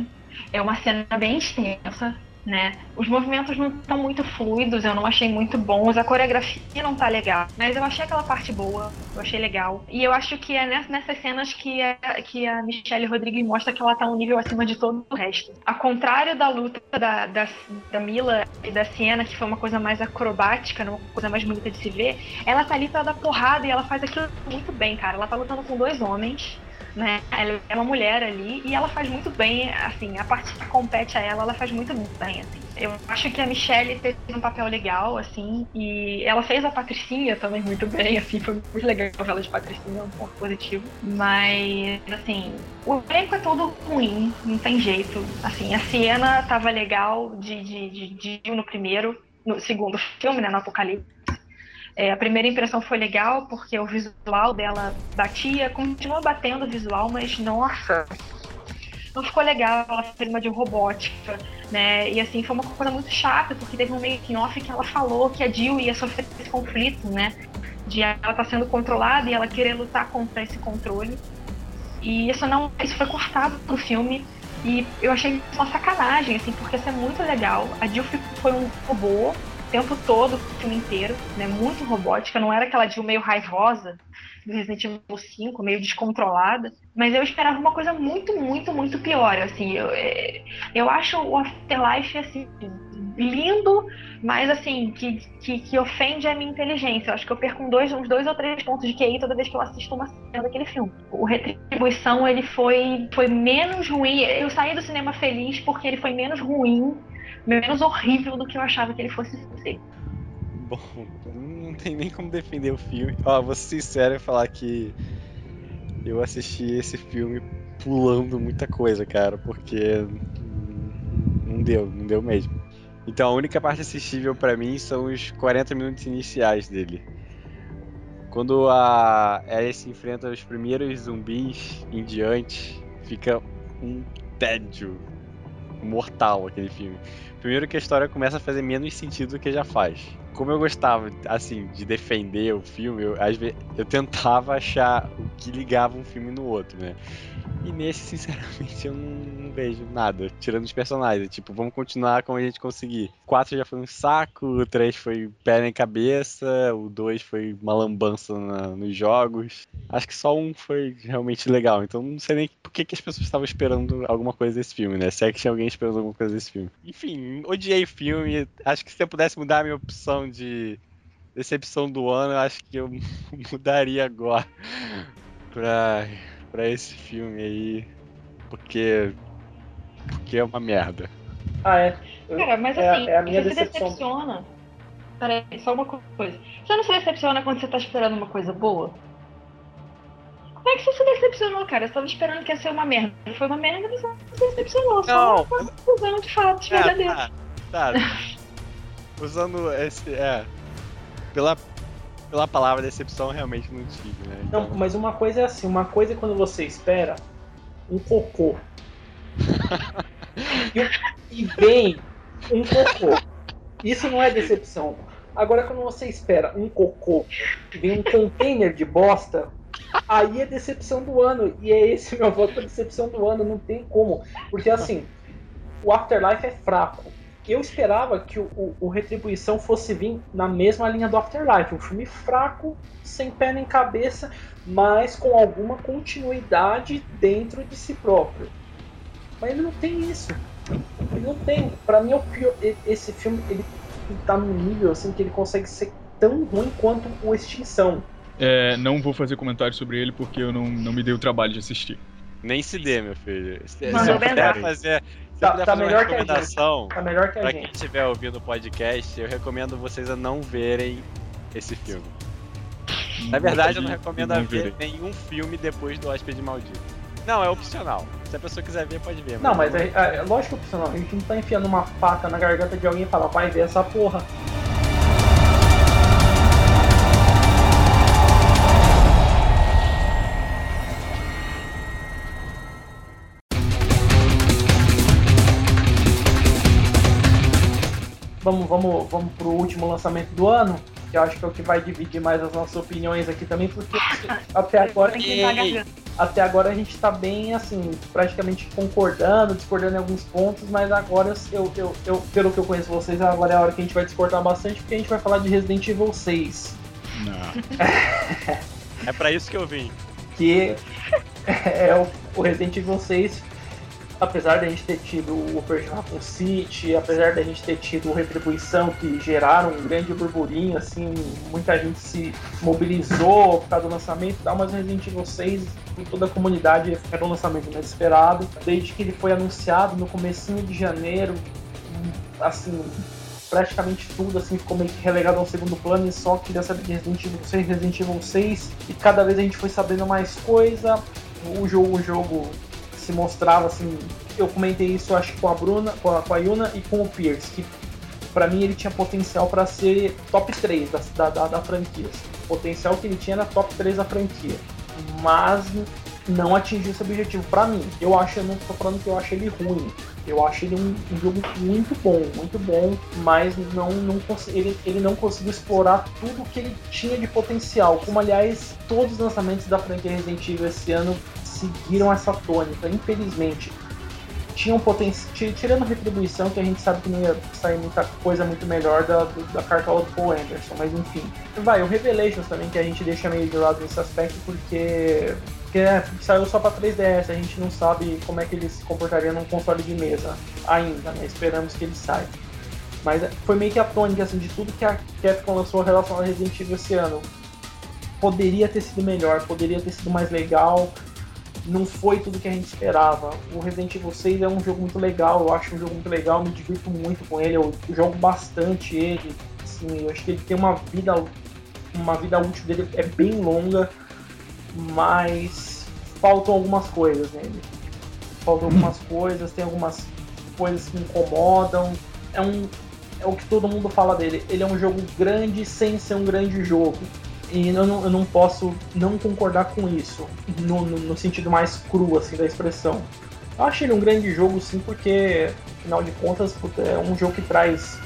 Speaker 3: É uma cena bem extensa, né? Os movimentos não estão muito fluidos, eu não achei muito bons, a coreografia não tá legal, mas eu achei aquela parte boa, eu achei legal. E eu acho que é nessas cenas que a, que a Michelle Rodrigues mostra que ela tá um nível acima de todo o resto. Ao contrário da luta da, da, da Mila e da Sienna, que foi uma coisa mais acrobática, uma coisa mais bonita de se ver, ela tá ali pra dar porrada e ela faz aquilo muito bem, cara. Ela tá lutando com dois homens né? Ela é uma mulher ali e ela faz muito bem, assim, a parte que compete a ela, ela faz muito bem, assim. Eu acho que a Michelle fez um papel legal, assim, e ela fez a Patricinha também muito bem, assim, foi muito legal a novela de Patricinha, um ponto positivo. Mas, assim, o elenco é todo ruim, não tem jeito. Assim, a Siena tava legal de, de, de, de no primeiro, no segundo filme, né, no Apocalipse é, a primeira impressão foi legal, porque o visual dela batia, continua batendo o visual, mas nossa, não ficou legal, ela fez uma de robótica, né? E assim, foi uma coisa muito chata, porque teve um making off que ela falou que a Jill ia sofrer esse conflito, né? De ela tá sendo controlada e ela querer lutar contra esse controle. E isso não. Isso foi cortado do filme. E eu achei uma sacanagem, assim, porque isso é muito legal. A Jill foi um robô tempo todo, o filme inteiro, né? Muito robótica, não era aquela Jill meio raivosa do Resident Evil 5, meio descontrolada. Mas eu esperava uma coisa muito, muito, muito pior. Assim, eu, é, eu acho o Afterlife assim, lindo, mas assim, que, que, que, ofende a minha inteligência. Eu acho que eu perco um dois, uns dois ou três pontos de QI toda vez que eu assisto uma cena daquele filme. O Retribuição, ele foi, foi menos ruim. Eu saí do cinema feliz porque ele foi menos ruim menos horrível do que eu achava que ele fosse ser.
Speaker 4: Bom, não tem nem como defender o filme. Ó, vou ser sincero e falar que eu assisti esse filme pulando muita coisa, cara, porque não deu, não deu mesmo. Então a única parte assistível para mim são os 40 minutos iniciais dele. Quando a Alice enfrenta os primeiros zumbis em diante, fica um tédio mortal aquele filme. Primeiro que a história começa a fazer menos sentido do que já faz. Como eu gostava, assim, de defender o filme, eu, às vezes, eu tentava achar o que ligava um filme no outro, né? E nesse, sinceramente, eu não, não vejo nada, tirando os personagens. Tipo, vamos continuar como a gente conseguir. O 4 já foi um saco, o 3 foi pé em cabeça, o 2 foi uma lambança na, nos jogos. Acho que só um foi realmente legal, então não sei nem por que, que as pessoas estavam esperando alguma coisa desse filme, né? Se é que tinha alguém esperando alguma coisa desse filme. Enfim, odiei o filme. Acho que se eu pudesse mudar a minha opção de decepção do ano, acho que eu mudaria agora pra pra esse filme aí, porque. porque é uma merda.
Speaker 1: Ah, é.
Speaker 3: Eu, Cara, mas
Speaker 1: é,
Speaker 3: assim,
Speaker 1: é a minha
Speaker 3: você
Speaker 1: decepção.
Speaker 3: se decepciona. Peraí, só uma coisa. Você não se decepciona quando você tá esperando uma coisa boa? Como é que você se decepcionou, cara? Você tava esperando que ia ser uma merda. Foi uma merda, mas você se decepcionou. Só
Speaker 4: Não.
Speaker 3: uma confusão de fatos
Speaker 4: É,
Speaker 3: verdadeiros.
Speaker 4: tá, tá. Usando esse. É. Pela, pela palavra decepção, realmente não tive, né?
Speaker 1: Não,
Speaker 4: Então,
Speaker 1: mas uma coisa é assim, uma coisa é quando você espera um cocô. e, e vem um cocô. Isso não é decepção. Agora quando você espera um cocô e vem um container de bosta, aí é decepção do ano. E é esse meu voto pra decepção do ano, não tem como. Porque assim, o Afterlife é fraco. Eu esperava que o, o- o Retribuição fosse vir na mesma linha do Afterlife. Um filme fraco, sem pé nem cabeça, mas com alguma continuidade dentro de si próprio. Mas ele não tem isso. Ele não tem. Pra mim, é pior, esse filme ele tá num nível assim que ele consegue ser tão ruim quanto o Extinção.
Speaker 2: É, não vou fazer comentário sobre ele porque eu não, não me dei o trabalho de assistir.
Speaker 4: Nem se dê, meu filho. Se, se eu
Speaker 3: é
Speaker 4: puder fazer,
Speaker 1: Tá- tá
Speaker 4: fazer uma
Speaker 1: melhor que a
Speaker 4: recomendação
Speaker 1: Tá melhor que a
Speaker 4: pra quem
Speaker 1: gente.
Speaker 4: estiver ouvindo o podcast, eu recomendo vocês a não verem esse filme. Na verdade, eu não recomendo a ver nenhum filme depois do Hóspede Maldito. Não, é opcional. Se a pessoa quiser ver, pode ver.
Speaker 1: Não, mas é, é, é lógico que opcional. A gente não tá enfiando uma faca na garganta de alguém e falar, vai ver essa porra. Vamos, vamos, vamos pro último lançamento do ano, que eu acho que é o que vai dividir mais as nossas opiniões aqui também, porque até agora até agora a gente tá bem, assim, praticamente concordando, discordando em alguns pontos, mas agora, eu, eu, eu, pelo que eu conheço vocês, agora é a hora que a gente vai discordar bastante, porque a gente vai falar de Resident Evil 6,
Speaker 2: Não.
Speaker 4: É pra isso que eu vim.
Speaker 1: que é o, o Resident Evil 6, apesar da gente ter tido o Raccoon City, apesar da gente ter tido Retribuição, que geraram um grande burburinho, assim, muita gente se mobilizou por causa do lançamento e tal, mas Resident Evil 6, por toda a comunidade, era um lançamento mais esperado. Desde que ele foi anunciado no comecinho de janeiro, assim, praticamente tudo assim ficou meio que relegado ao segundo plano e só queria saber de Resident Evil 6, Resident Evil 6 e cada vez a gente foi sabendo mais coisa. O jogo, o jogo se mostrava assim, eu comentei isso acho com a Bruna, com a, com a Yuna e com o Pierce, que pra mim ele tinha potencial pra ser top 3 da, da, da, franquia. O potencial que ele tinha era top 3 da franquia. Mas não atingiu esse objetivo pra mim. Eu acho, eu não tô falando que eu acho ele ruim. Eu acho ele um, um jogo muito bom, muito bom, mas não, não ele, ele não conseguiu explorar tudo que ele tinha de potencial. Como aliás, todos os lançamentos da franquia Resident Evil esse ano seguiram essa tônica, infelizmente. Tinham potencial. Tirando a retribuição, que a gente sabe que não ia sair muita coisa muito melhor da, da cartola do Paul Anderson, mas enfim. Vai, o Revelations também, que a gente deixa meio de lado nesse aspecto, porque porque é, saiu só pra 3DS, a gente não sabe como é que ele se comportaria num console de mesa ainda, né? Esperamos que ele saia. Mas foi meio que a tônica assim, de tudo que a Capcom lançou relacionado a Resident Evil esse ano. Poderia ter sido melhor, poderia ter sido mais legal. Não foi tudo que a gente esperava. O Resident Evil 6 é um jogo muito legal, eu acho um jogo muito legal, me divirto muito com ele, eu jogo bastante ele. Assim, eu acho que ele tem uma vida, uma vida útil dele é bem longa mas faltam algumas coisas nele. Faltam algumas coisas, tem algumas coisas que incomodam. É um é o que todo mundo fala dele. Ele é um jogo grande sem ser um grande jogo. E eu não, eu não posso não concordar com isso, no, no, no sentido mais cru assim, da expressão. Eu achei ele um grande jogo, sim, porque, afinal de contas, é um jogo que traz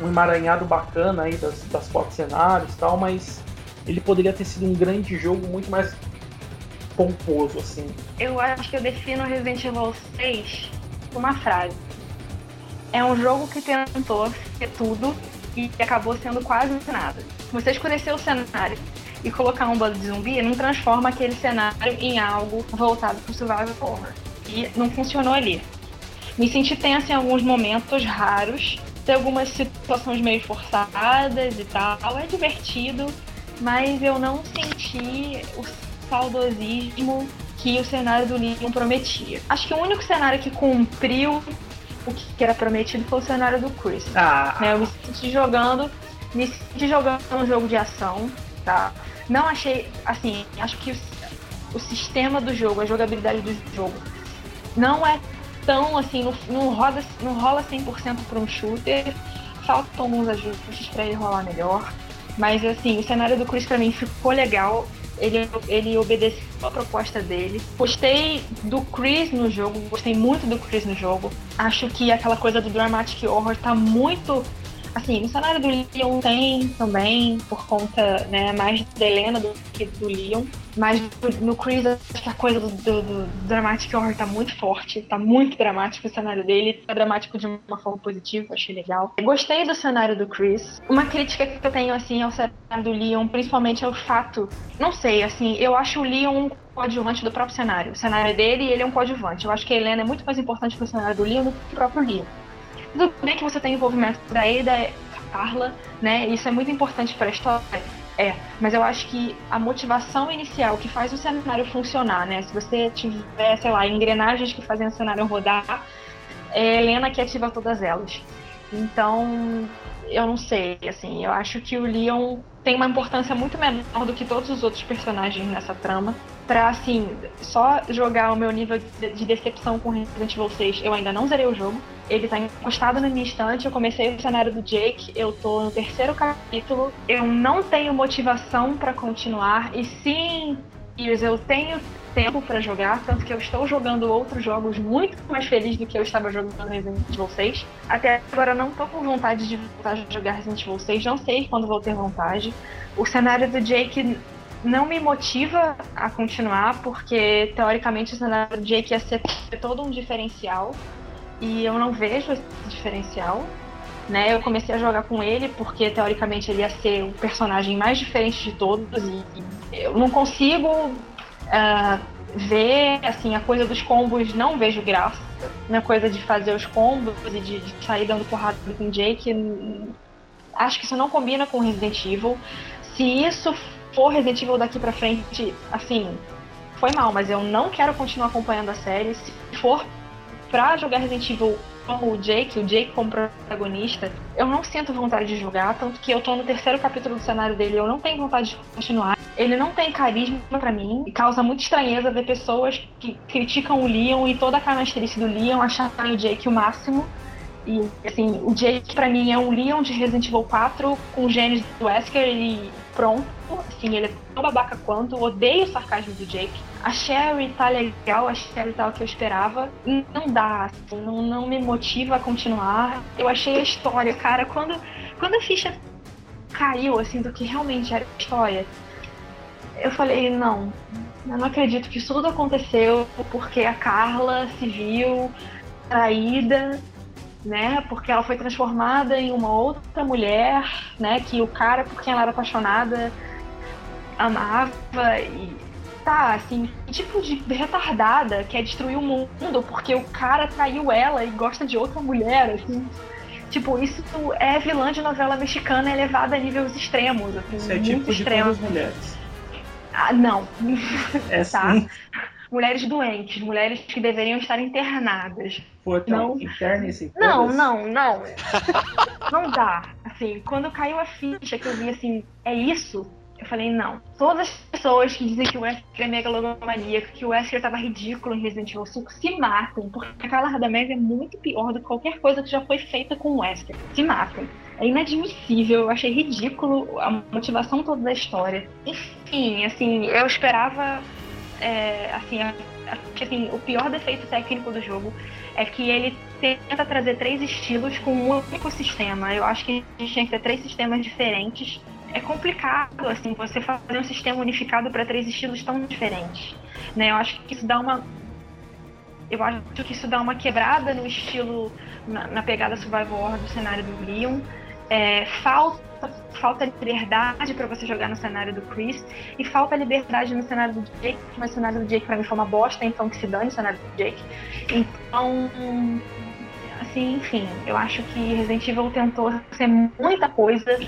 Speaker 1: um emaranhado bacana aí das, das quatro cenários e tal, mas ele poderia ter sido um grande jogo muito mais pomposo, assim.
Speaker 3: Eu acho que eu defino Resident Evil 6 com uma frase. É um jogo que tentou ser tudo e acabou sendo quase nada. Você escurecer o cenário e colocar um bando de zumbi não transforma aquele cenário em algo voltado para o survival horror. E não funcionou ali. Me senti tensa em alguns momentos raros, tem algumas situações meio forçadas e tal. É divertido, mas eu não senti o saudosismo que o cenário do Leon prometia. Acho que o único cenário que cumpriu o que era prometido foi o cenário do Chris. Ah. Né, eu me senti jogando, me senti jogando um jogo de ação, tá? Não achei, assim, acho que o, o sistema do jogo, a jogabilidade do jogo, não é tão assim, não, não, roda, não rola 100% para um shooter. Faltam alguns ajustes para ele rolar melhor. Mas assim, o cenário do Chris para mim ficou legal ele, ele obedeceu a proposta dele. Gostei do Chris no jogo, gostei muito do Chris no jogo. Acho que aquela coisa do Dramatic Horror tá muito. Assim, no cenário do Leon tem também, por conta né, mais da Helena do que do Leon. Mas no Chris, que a coisa do, do, do, Dramatic Horror tá muito forte, tá muito dramático o cenário dele, tá dramático de uma forma positiva, achei legal. Gostei do cenário do Chris. Uma crítica que eu tenho, assim, ao cenário do Leon, principalmente é o fato, não sei, assim, eu acho o Leon um coadjuvante do próprio cenário. O cenário dele ele é um coadjuvante. Eu acho que a Helena é muito mais importante pro cenário do Leon do que o próprio Leon. Tudo bem que você tem envolvimento da Ada, Carla, né? Isso é muito importante para a história é, mas eu acho que a motivação inicial que faz o cenário funcionar, né? Se você tiver, sei lá, engrenagens que fazem o cenário rodar, é Helena que ativa todas elas. Então, eu não sei, assim, eu acho que o Leon tem uma importância muito menor do que todos os outros personagens nessa trama. Pra, assim, só jogar o meu nível de decepção com Resident Evil 6, eu ainda não zerei o jogo. Ele tá encostado na minha estante, eu comecei o cenário do Jake, eu tô no terceiro capítulo, eu não tenho motivação para continuar, e sim, eu tenho tempo para jogar, tanto que eu estou jogando outros jogos muito mais feliz do que eu estava jogando Resident Evil 6. Até agora não tô com vontade de voltar a jogar Resident Evil 6, não sei quando vou ter vontade. O cenário do Jake não me motiva a continuar, porque teoricamente o cenário do Jake ia ser todo um diferencial, e eu não vejo esse diferencial. Né, eu comecei a jogar com ele porque teoricamente ele ia ser o personagem mais diferente de todos e eu não consigo uh, ver, assim, a coisa dos combos, não vejo graça. Na coisa de fazer os combos e de, de sair dando porrada com o Jake. Acho que isso não combina com Resident Evil. Se isso for Resident Evil daqui pra frente, assim, foi mal, mas eu não quero continuar acompanhando a série. Se for pra jogar Resident Evil como o Jake, o Jake como protagonista, eu não sinto vontade de jogar, tanto que eu tô no terceiro capítulo do cenário dele, eu não tenho vontade de continuar. Ele não tem carisma para mim e causa muita estranheza ver pessoas que criticam o Leon e toda a canastrice do Leon acharem o Jake o máximo. E assim, o Jake para mim é um Leon de Resident Evil 4 com genes do Wesker e pronto. Assim, ele é tão babaca quanto. Odeio o sarcasmo do Jake. A Sherry tá legal, a Sherry tá o que eu esperava. Não dá, assim, não, não me motiva a continuar. Eu achei a história, cara, quando, quando a ficha caiu, assim, do que realmente era a história, eu falei, não, eu não acredito que isso tudo aconteceu porque a Carla se viu traída, né? Porque ela foi transformada em uma outra mulher, né? Que o cara por quem ela era apaixonada amava e tá, assim, tipo de retardada quer destruir o mundo porque o cara traiu ela e gosta de outra mulher, assim. Tipo, isso é vilã de novela mexicana elevada a níveis extremos, assim,
Speaker 1: isso é muito tipo extremos. De mulheres.
Speaker 3: Ah, não.
Speaker 1: É tá. Sim.
Speaker 3: Mulheres doentes, mulheres que deveriam estar internadas.
Speaker 1: Pô, então, não, interne esse
Speaker 3: Não, não, não. não dá. Assim, quando caiu a ficha que eu vi assim, é isso, eu falei, não. Todas as pessoas que dizem que o Wesker é megalomaníaco, que o Wesker tava ridículo em Resident Evil 5, se matem. Porque aquela Radamés é muito pior do que qualquer coisa que já foi feita com o Wesker. Se matem. é inadmissível, eu achei ridículo a motivação toda da história. Enfim, assim, eu esperava. É, assim, assim, o pior defeito técnico do jogo é que ele tenta trazer três estilos com um único sistema. Eu acho que a gente tinha que ter três sistemas diferentes. É complicado, assim, você fazer um sistema unificado para três estilos tão diferentes. Né? Eu acho que isso dá uma. Eu acho que isso dá uma quebrada no estilo, na, na pegada survival horror do cenário do Leon. É, falta falta liberdade para você jogar no cenário do Chris e falta liberdade no cenário do Jake, mas o cenário do Jake para mim foi uma bosta, então que se dane o cenário do Jake. Então, assim, enfim, eu acho que Resident Evil tentou ser muita coisa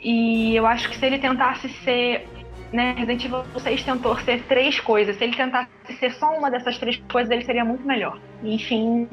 Speaker 3: e eu acho que se ele tentasse ser né, Resident Evil 6 tentou ser três coisas. Se ele tentasse ser só uma dessas três coisas, ele seria muito melhor. Enfim,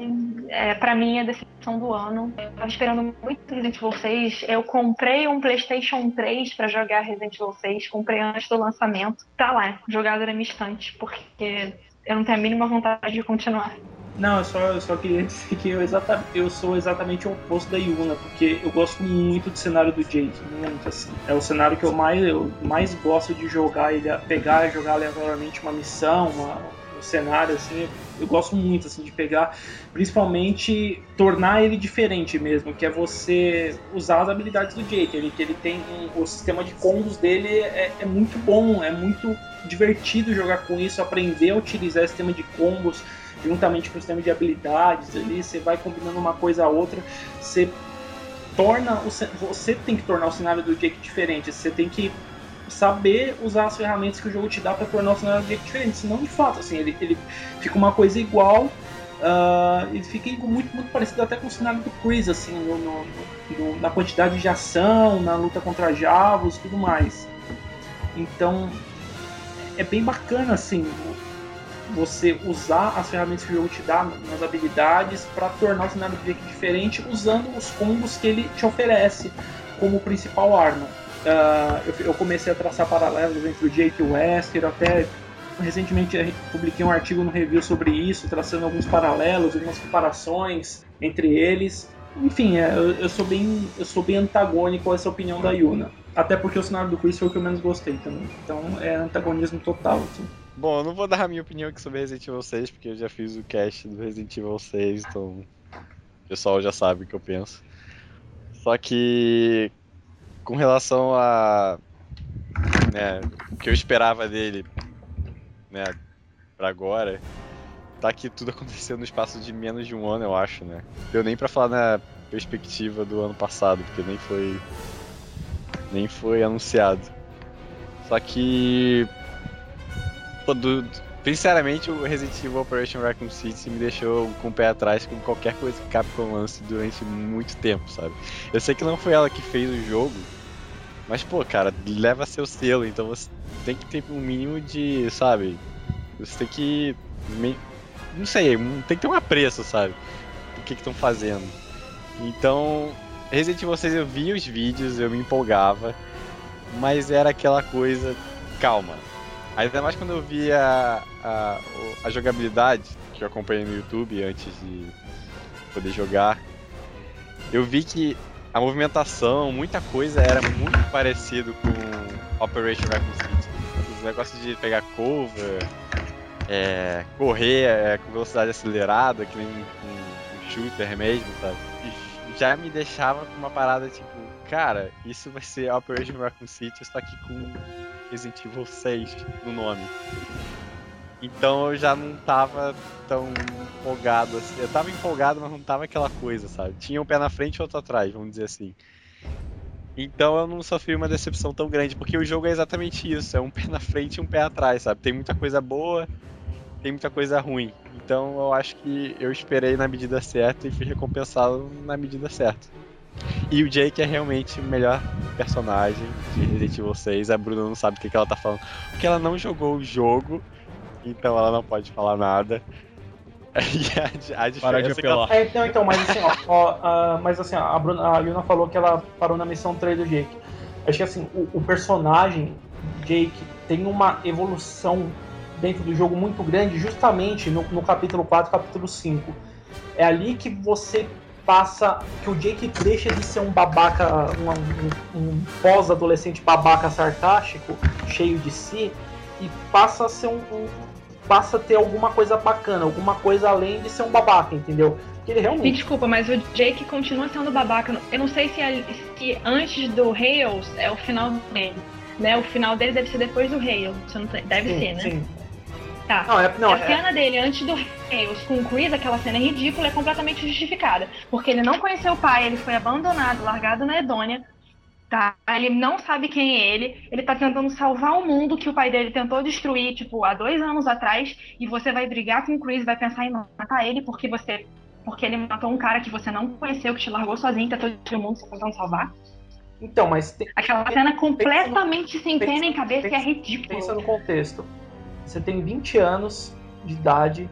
Speaker 3: é, para mim, a decepção do ano. Eu tava esperando muito Resident Evil 6. Eu comprei um PlayStation 3 para jogar Resident Evil 6. Comprei antes do lançamento. Tá lá, jogado na minha estante, porque eu não tenho a mínima vontade de continuar.
Speaker 1: Não, eu só, eu só queria dizer que eu, exata, eu sou exatamente o oposto da Yuna, porque eu gosto muito do cenário do Jake, muito assim. É o cenário que eu mais, eu mais gosto de jogar, ele pegar e jogar aleatoriamente uma missão, uma, um cenário assim. Eu gosto muito assim de pegar, principalmente tornar ele diferente mesmo, que é você usar as habilidades do Jake. Ele que ele tem um, o sistema de combos dele é, é muito bom, é muito divertido jogar com isso, aprender a utilizar esse sistema de combos juntamente com o sistema de habilidades ali, você vai combinando uma coisa a outra, você torna o, você tem que tornar o cenário do Jake diferente, você tem que saber usar as ferramentas que o jogo te dá para tornar o cenário do Jake diferente, senão de fato assim ele, ele fica uma coisa igual, uh, ele fica muito muito parecido até com o cenário do Chris assim no, no, no, na quantidade de ação, na luta contra Javos, tudo mais. Então é bem bacana assim você usar as ferramentas que o jogo te dá nas habilidades para tornar o cenário do Jake diferente usando os combos que ele te oferece como principal arma. Uh, eu, eu, comecei a traçar paralelos entre o Jake e o Wesker, até recentemente publiquei um artigo no review sobre isso, traçando alguns paralelos, algumas comparações entre eles. Enfim, é, eu, eu, sou bem, eu sou bem antagônico a essa opinião da Yuna. Até porque o cenário do Chris foi o que eu menos gostei também. Então é antagonismo total. Assim.
Speaker 4: Bom, eu não vou dar a minha opinião aqui sobre Resident Evil 6, porque eu já fiz o cast do Resident Evil 6, então o pessoal já sabe o que eu penso. Só que com relação a né, o que eu esperava dele, né, para agora, tá que tudo aconteceu no espaço de menos de um ano, eu acho, né? Deu nem para falar na perspectiva do ano passado, porque nem foi nem foi anunciado. Só que Pô, do, sinceramente, o Resident Evil Operation Raccoon City me deixou com o pé atrás com qualquer coisa que Capcom lance durante muito tempo, sabe? Eu sei que não foi ela que fez o jogo, mas, pô, cara, leva seu selo, então você tem que ter um mínimo de, sabe? Você tem que. Não sei, tem que ter um apreço, sabe? Do que estão fazendo. Então, Resident Evil 6 eu via os vídeos, eu me empolgava, mas era aquela coisa, calma, Ainda mais quando eu vi a, a, a jogabilidade, que eu acompanhei no YouTube antes de poder jogar, eu vi que a movimentação, muita coisa era muito parecido com Operation Raccoon City. Os negócios de pegar cover, é, correr é, com velocidade acelerada, que nem um, um shooter mesmo, sabe? Já me deixava com uma parada tipo, cara, isso vai ser Operation Raccoon City, só que com Resident Evil 6 no nome. Então eu já não tava tão empolgado assim. Eu tava empolgado, mas não tava aquela coisa, sabe? Tinha um pé na frente e outro atrás, vamos dizer assim. Então eu não sofri uma decepção tão grande, porque o jogo é exatamente isso, é um pé na frente e um pé atrás, sabe? Tem muita coisa boa, tem muita coisa ruim. Então eu acho que eu esperei na medida certa e fui recompensado na medida certa. E o Jake é realmente o melhor personagem de Resident Evil 6. A Bruna não sabe o que, que ela tá falando. Porque ela não jogou o jogo, então ela não pode falar nada.
Speaker 1: E a, a Para de apelar. É, então, então, mas assim, ó, ó uh, mas assim, a, Bruna, a Yuna falou que ela parou na missão 3 do Jake. Acho que assim, o, o personagem Jake tem uma evolução dentro do jogo muito grande, justamente no, no capítulo 4 capítulo 5. É ali que você passa. que o Jake deixa de ser um babaca, um, um, um pós-adolescente babaca sarcástico, cheio de si, e passa a ser um, um, passa a ter alguma coisa bacana, alguma coisa além de ser um babaca, entendeu? Porque ele realmente.
Speaker 3: Me desculpa, mas o Jake continua sendo babaca. Eu não sei se, é, se antes do Hales é o final dele. Né? O final dele deve ser depois do Hales. Deve sim, ser, né? Sim. Tá. Não, é, não, a é... cena dele antes do Hales com o Chris, aquela cena é ridícula, é completamente justificada. Porque ele não conheceu o pai, ele foi abandonado, largado na Edônia. Tá? Ele não sabe quem é ele. Ele tá tentando salvar o mundo que o pai dele tentou destruir, tipo, há dois anos atrás. E você vai brigar com o Chris, vai pensar em matar ele porque você. Porque ele matou um cara que você não conheceu, que te largou sozinho, tentou destruir o mundo, você tá tentando salvar.
Speaker 1: Então, mas.
Speaker 3: Tem, Aquela cena completamente no, sem pena em cabeça pensa, é ridícula.
Speaker 1: Pensa no contexto. Você tem 20 anos de idade.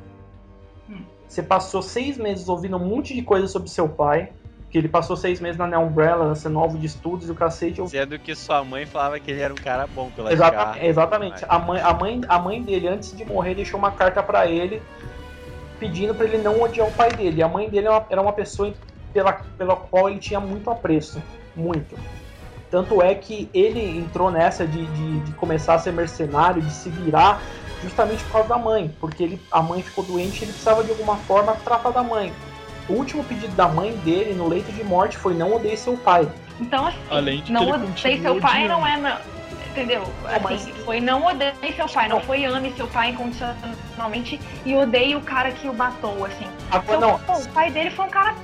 Speaker 1: Hum. Você passou seis meses ouvindo um monte de coisa sobre seu pai que ele passou seis meses na Umbrella, sendo alvo de estudos e o cacete.
Speaker 4: Sendo que sua mãe falava que ele era um cara bom pela
Speaker 1: Exatamente. exatamente. A, mãe, a, mãe, a mãe dele, antes de morrer, deixou uma carta para ele pedindo para ele não odiar o pai dele. E a mãe dele era uma pessoa pela, pela qual ele tinha muito apreço. Muito. Tanto é que ele entrou nessa de, de, de começar a ser mercenário, de se virar justamente por causa da mãe, porque ele, a mãe ficou doente e ele precisava de alguma forma tratar da mãe. O último pedido da mãe dele no leito de morte foi não odeie seu pai.
Speaker 3: Então, assim, Além de não odeie seu pai não é. Não, entendeu? Assim, mas... Foi não odeie seu pai, não foi ame seu pai incondicionalmente e odeie o cara que o matou, assim. Agora, então, não. o pai dele foi um cara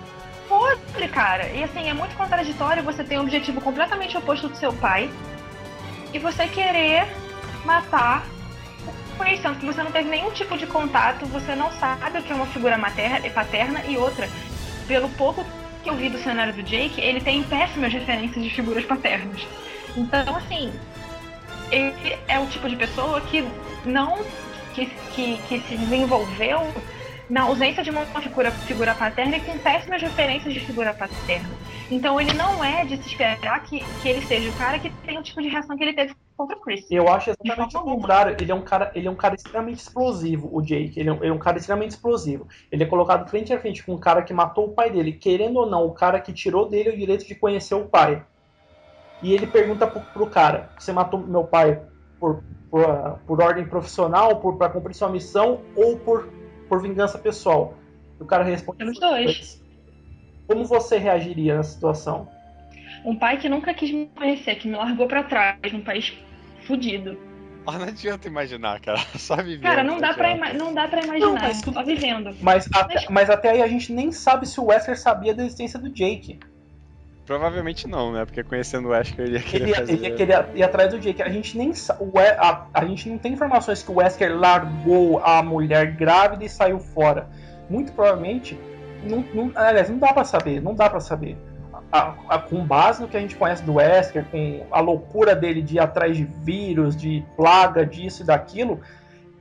Speaker 3: podre, cara. E assim, é muito contraditório você ter um objetivo completamente oposto do seu pai e você querer matar conhecendo que você não teve nenhum tipo de contato, você não sabe o que é uma figura materna, paterna e outra. Pelo pouco que eu vi do cenário do Jake, ele tem péssimas referências de figuras paternas. Então, assim, ele é o tipo de pessoa que não que, que, que se desenvolveu na ausência de uma figura, figura paterna e com péssimas referências de figura paterna. Então ele não é de se esperar que, que ele seja o cara que tem o tipo de reação que ele teve contra o Chris.
Speaker 1: Eu acho exatamente o contrário. Ele é um cara, ele é um cara extremamente explosivo, o Jake. Ele é, um, ele é um cara extremamente explosivo. Ele é colocado frente a frente com um cara que matou o pai dele, querendo ou não, o cara que tirou dele o direito de conhecer o pai. E ele pergunta pro, pro cara: Você matou meu pai por, por, por ordem profissional, por para cumprir sua missão ou por, por vingança pessoal? O cara responde:
Speaker 3: Pelos dois.
Speaker 1: Como você reagiria nessa situação?
Speaker 3: Um pai que nunca quis me conhecer, que me largou para trás num país fudido.
Speaker 4: Ah, não adianta imaginar, cara. Só vivendo.
Speaker 3: Cara, não, dá pra, não dá pra imaginar, não, mas, só vivendo.
Speaker 1: Mas, mas... Até, mas até aí a gente nem sabe se o Wesker sabia da existência do Jake.
Speaker 4: Provavelmente não, né? Porque conhecendo o Wesker ele ia querer ele, fazer...
Speaker 1: Ele ia querer ir atrás do Jake. A gente nem a, a gente não tem informações que o Wesker largou a mulher grávida e saiu fora. Muito provavelmente, não, não, aliás, não dá para saber, não dá para saber a, a, com base no que a gente conhece do Wesker, com a loucura dele de ir atrás de vírus, de plaga, disso e daquilo,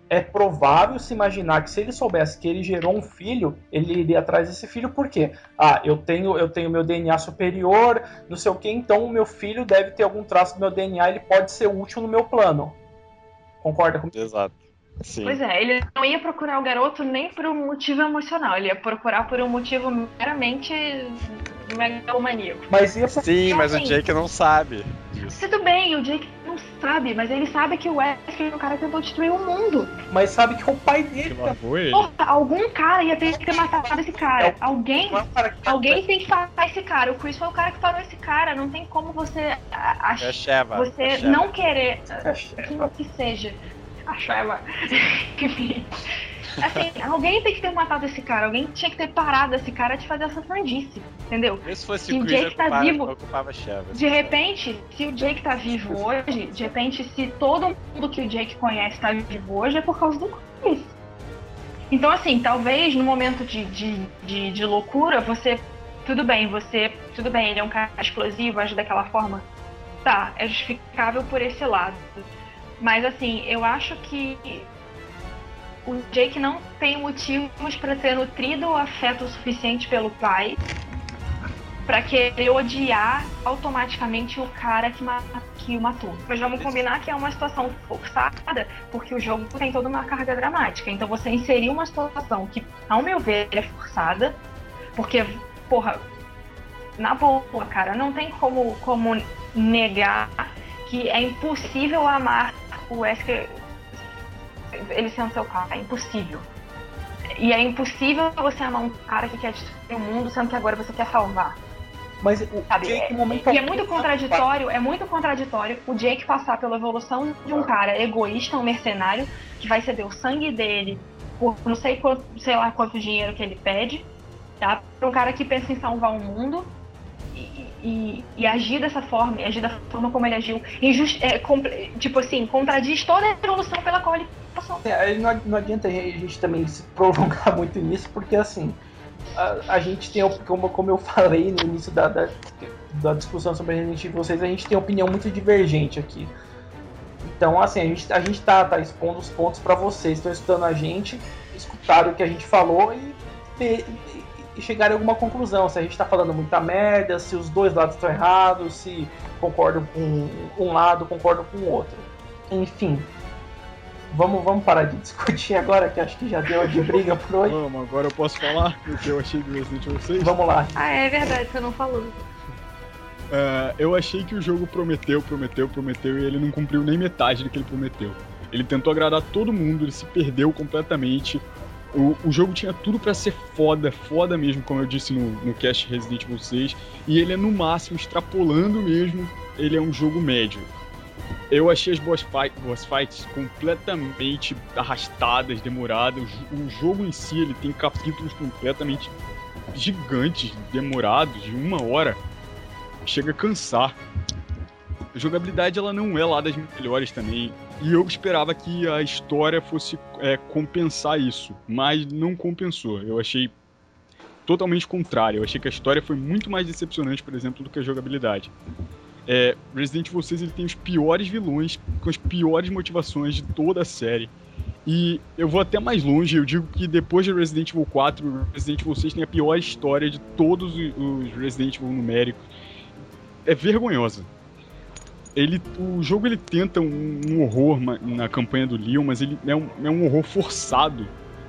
Speaker 1: é provável se imaginar que se ele soubesse que ele gerou um filho, ele iria atrás desse filho, por quê? Ah, eu tenho, eu tenho meu DNA superior, não sei o que, então o meu filho deve ter algum traço do meu DNA, ele pode ser útil no meu plano. Concorda comigo?
Speaker 4: Exato. Sim.
Speaker 3: Pois é, ele não ia procurar o garoto nem por um motivo emocional, ele ia procurar por um motivo meramente megalomaníaco.
Speaker 1: Mas ia
Speaker 4: Sim, mas assim, o Jake não sabe.
Speaker 3: Disso. Tudo bem, o Jake sabe, mas ele sabe que o Wesker é o cara que tentou destruir o mundo.
Speaker 1: Mas sabe que é o pai dele.
Speaker 2: Que ele.
Speaker 3: Porra, algum cara ia ter que ter matado esse cara. É, alguém, é alguém tem que parar esse cara. O Chris foi o cara que parou esse cara. Não tem como você achar. É você é não querer. É que seja a Sheva. Assim, alguém tem que ter matado esse cara, alguém tinha que ter parado esse cara de fazer essa fandice, entendeu?
Speaker 4: Se fosse se o, Jake tá vivo,
Speaker 3: de repente, se o Jake tá vivo hoje, de repente, se todo mundo que o Jake conhece tá vivo hoje, é por causa do Chris. Então, assim, talvez no momento de, de, de, de loucura, você. Tudo bem, você. Tudo bem, ele é um cara explosivo, age daquela forma. Tá, é justificável por esse lado. Mas assim, eu acho que o Jake não tem motivos para ter nutrido o afeto suficiente pelo pai para querer odiar automaticamente o cara que, que o matou. Mas vamos combinar que é uma situação forçada, porque o jogo tem toda uma carga dramática. Então você inserir uma situação que, ao meu ver, é forçada, porque porra, na boa, cara, não tem como, como negar que é impossível amar o Wesker ele sendo seu pai. É impossível. E é impossível você amar um cara que quer destruir o mundo, sendo que agora você quer salvar.
Speaker 1: Mas o
Speaker 3: Sabe?
Speaker 1: Jake,
Speaker 3: É-
Speaker 1: momento
Speaker 3: e é muito contraditório, é muito contraditório o Jake passar pela evolução de um cara egoísta, um mercenário, que vai ceder o sangue dele por não sei quanto, sei lá quanto dinheiro que ele pede, tá? Pra um cara que pensa em salvar o mundo e, e- e agir dessa forma, e agir da forma como ele agiu, é, tipo assim, contradiz toda a evolução pela qual ele.
Speaker 1: É, não, adianta a gente, a gente também se prolongar muito nisso, porque assim, a, a gente tem, como, como eu falei no início da, da, da discussão sobre Resident Evil 6, a gente tem opinião muito divergente aqui. Então, assim, a gente, a gente tá, tá expondo os pontos para vocês, estão escutando a gente, escutaram o que a gente falou e, e, e chegaram a alguma conclusão. Se a gente tá falando muita merda, se os dois lados estão errados, se concordam com um lado, concordam com o outro. Enfim, Vamos, vamos parar de discutir agora, que acho que já deu de briga por hoje.
Speaker 2: Vamos, agora eu posso falar o que eu achei do Resident Evil 6?
Speaker 1: Vamos lá.
Speaker 3: Ah, é verdade, você não falou.
Speaker 2: É, eu achei que o jogo prometeu, prometeu, prometeu e ele não cumpriu nem metade do que ele prometeu. Ele tentou agradar todo mundo, ele se perdeu completamente. O, o jogo tinha tudo pra ser foda, foda mesmo, como eu disse no, no cast Resident Evil 6, e ele é no máximo, extrapolando mesmo, ele é um jogo médio. Eu achei as boss, fight, fights completamente arrastadas, demoradas. O jogo em si ele tem capítulos completamente gigantes, demorados, de uma hora chega a cansar. A jogabilidade ela não é lá das melhores também. E eu esperava que a história fosse é, compensar isso, mas não compensou. Eu achei totalmente contrário. Eu achei que a história foi muito mais decepcionante, por exemplo, do que a jogabilidade. É, Resident Evil 6 ele tem os piores vilões, com as piores motivações de toda a série. E eu vou até mais longe, eu digo que depois de Resident Evil 4, Resident Evil 6 tem a pior história de todos os Resident Evil numéricos é vergonhosa. Ele, o jogo ele tenta um, um horror na campanha do Leon, mas ele é um, é um horror forçado.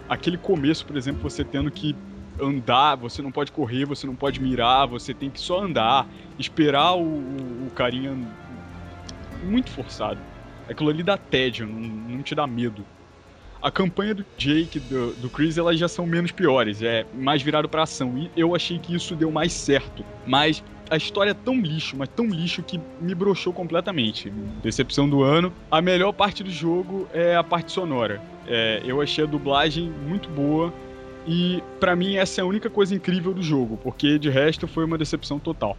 Speaker 2: Aquele começo, por exemplo, você tendo que andar, você não pode correr, você não pode mirar, você tem que só andar, esperar o, o, carinha. Muito forçado. Aquilo ali dá tédio, não, não te dá medo. A campanha do Jake, do, do Chris, elas já são menos piores, é mais virado pra ação. E eu achei que isso deu mais certo. Mas a história é tão lixo, mas tão lixo que me broxou completamente. Decepção do ano. A melhor parte do jogo é a parte sonora. É, eu achei a dublagem muito boa. E pra mim essa é a única coisa incrível do jogo, porque de resto foi uma decepção total.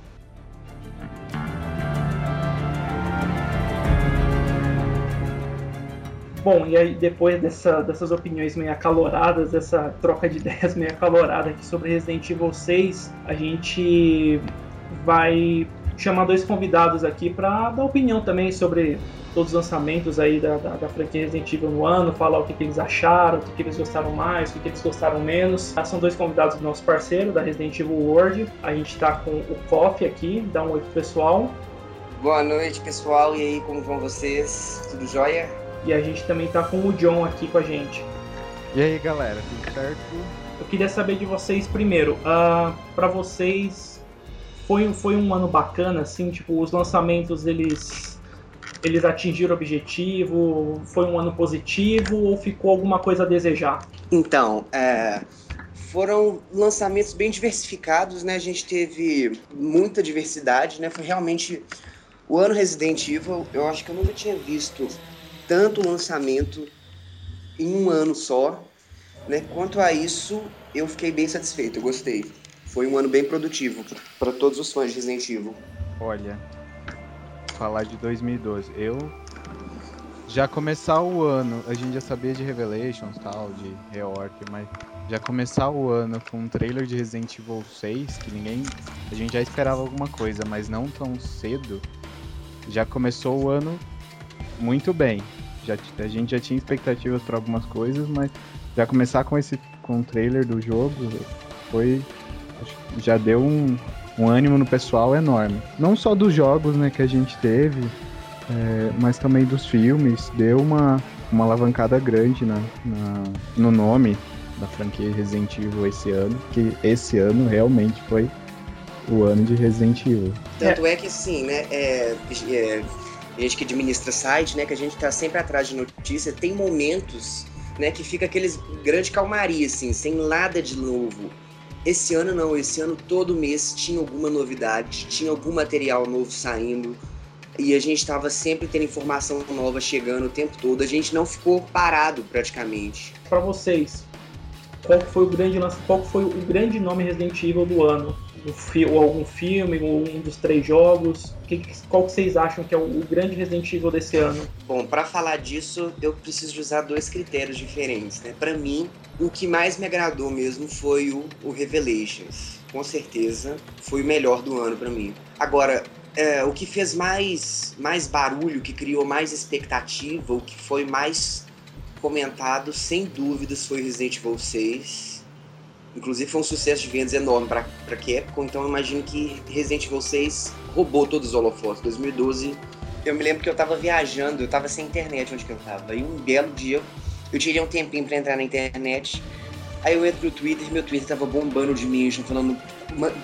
Speaker 1: Bom, e aí depois dessa- dessas opiniões meio acaloradas, dessa troca de ideias meio acalorada aqui sobre Resident Evil 6, a gente vai chamar dois convidados aqui para dar opinião também sobre todos os lançamentos aí da, da, da franquia Resident Evil no ano, falar o que, que eles acharam, o que, que eles gostaram mais, o que, que eles gostaram menos. Ah, São dois convidados do nosso parceiro, da Resident Evil World. A gente tá com o Coffee aqui, dá um oi pro pessoal.
Speaker 5: Boa noite, pessoal. E aí, como vão vocês? Tudo jóia?
Speaker 1: E a gente também tá com o John aqui com a gente.
Speaker 6: E aí galera, tudo certo?
Speaker 1: Eu queria saber de vocês primeiro, ah, pra vocês foi, foi um ano bacana, assim, tipo, os lançamentos eles eles atingiram o objetivo, foi um ano positivo ou ficou alguma coisa a desejar?
Speaker 5: Então, é, foram lançamentos bem diversificados, né? A gente teve muita diversidade, né? Foi realmente o ano Resident Evil. Eu acho que eu nunca tinha visto tanto lançamento em um ano só, né? Quanto a isso, eu fiquei bem satisfeito. Eu gostei. Foi um ano bem produtivo para todos os fãs de Resident Evil.
Speaker 6: Olha, falar de 2012. Eu já começar o ano, a gente já sabia de Revelations, tal, de Reorg, mas já começar o ano com um trailer de Resident Evil 6, que ninguém, a gente já esperava alguma coisa, mas não tão cedo. Já começou o ano muito bem. Já a gente já tinha expectativas para algumas coisas, mas já começar com esse com o trailer do jogo foi já deu um, um ânimo no pessoal enorme. Não só dos jogos né, que a gente teve, é, mas também dos filmes. Deu uma, uma alavancada grande na, na- no nome da franquia Resident Evil esse ano, que esse ano realmente foi o ano de Resident Evil.
Speaker 5: Tanto é, que assim, né, é, é, a gente que administra site, né, que a gente tá sempre atrás de notícia, tem momentos, né, que fica aqueles grande calmaria, assim, sem nada de novo. Esse ano não, esse ano todo mês tinha alguma novidade, tinha algum material novo saindo, e a gente estava sempre tendo informação nova chegando o tempo todo. A gente não ficou parado praticamente.
Speaker 1: Para vocês, qual foi o grande qual foi o grande nome Resident Evil do ano? Ou algum filme, ou um dos três jogos? Que, qual que vocês acham que é o, o grande Resident Evil desse ano?
Speaker 5: Bom, para falar disso, eu preciso usar dois critérios diferentes, né? Para mim, o que mais me agradou mesmo foi o, o Revelations. Com certeza, foi o melhor do ano para mim. Agora, é, o que fez mais, mais barulho, que criou mais expectativa, o que foi mais comentado, sem dúvidas, foi Resident Evil 6. Inclusive foi um sucesso de vendas enorme para Capcom, então eu imagino que Resident Evil 6 roubou todos os holofotes. 2012, eu me lembro que eu tava viajando, eu tava sem internet onde que eu tava. E um belo dia, eu tirei um tempinho para entrar na internet. Aí eu entro no Twitter, meu Twitter tava bombando de mim, falando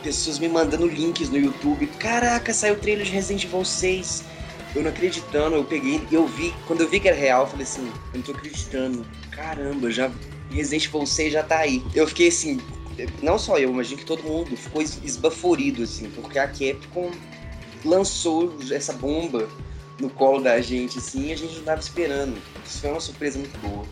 Speaker 5: pessoas me mandando links no YouTube. Caraca, saiu o trailer de Resident Evil 6. Eu não acreditando, eu peguei eu vi, quando eu vi que era real, eu falei assim, eu não tô acreditando. Caramba, já Resident Evil 6 já tá aí. Eu fiquei assim, não só eu, imagino que todo mundo ficou esbaforido, assim, porque a Capcom lançou essa bomba no colo da gente, assim, e a gente não tava esperando. Isso foi uma surpresa muito boa.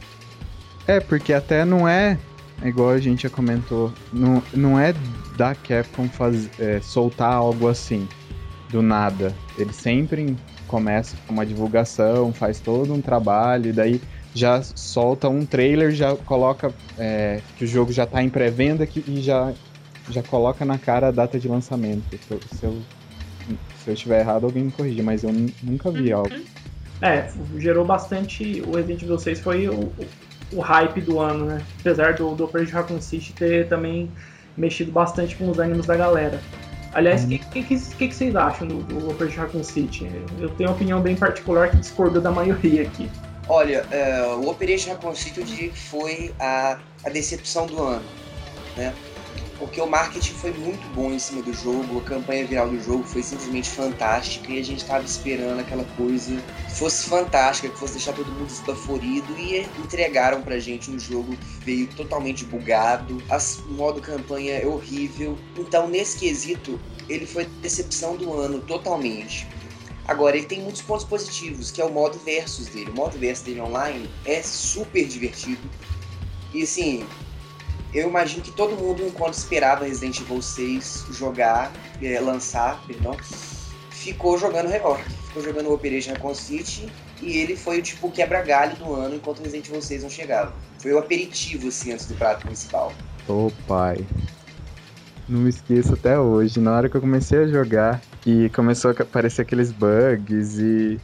Speaker 6: É, porque até não é igual a gente já comentou, não, não é da Capcom faz, é, soltar algo assim, do nada. Ele sempre começa com uma divulgação, faz todo um trabalho, e daí já solta um trailer, já coloca é, que o jogo já está em pré-venda e já, já coloca na cara a data de lançamento. Se eu, se eu, se eu estiver errado, alguém me corrige, mas eu nunca vi algo.
Speaker 1: É, gerou bastante. O Resident Evil 6 foi o, o hype do ano, né? Apesar do, do Operation Raccoon City ter também mexido bastante com os ânimos da galera. Aliás, o uhum. que, que, que, que, vocês acham do, do Operation Raccoon City? Eu tenho uma opinião bem particular que discorda da maioria aqui.
Speaker 5: Olha, é, o Operation Raccoon City eu diria que foi a, a decepção do ano, né? porque o marketing foi muito bom em cima do jogo, a campanha viral do jogo foi simplesmente fantástica e a gente estava esperando aquela coisa que fosse fantástica, que fosse deixar todo mundo esbaforido e entregaram pra gente um jogo que veio totalmente bugado, o modo campanha é horrível. Então, nesse quesito, ele foi decepção do ano totalmente. Agora, ele tem muitos pontos positivos, que é o modo versus dele. O modo versus dele online é super divertido. E assim, eu imagino que todo mundo, quando esperava Resident Evil 6 jogar, é, lançar, perdão, ficou jogando Rework. Ficou jogando Operation Recon City e ele foi o tipo quebra-galho do ano enquanto Resident Evil 6 não chegava. Foi o aperitivo, assim, antes do prato principal.
Speaker 6: Ô oh, pai. Não me esqueço até hoje. Na hora que eu comecei a jogar e começou a aparecer aqueles bugs e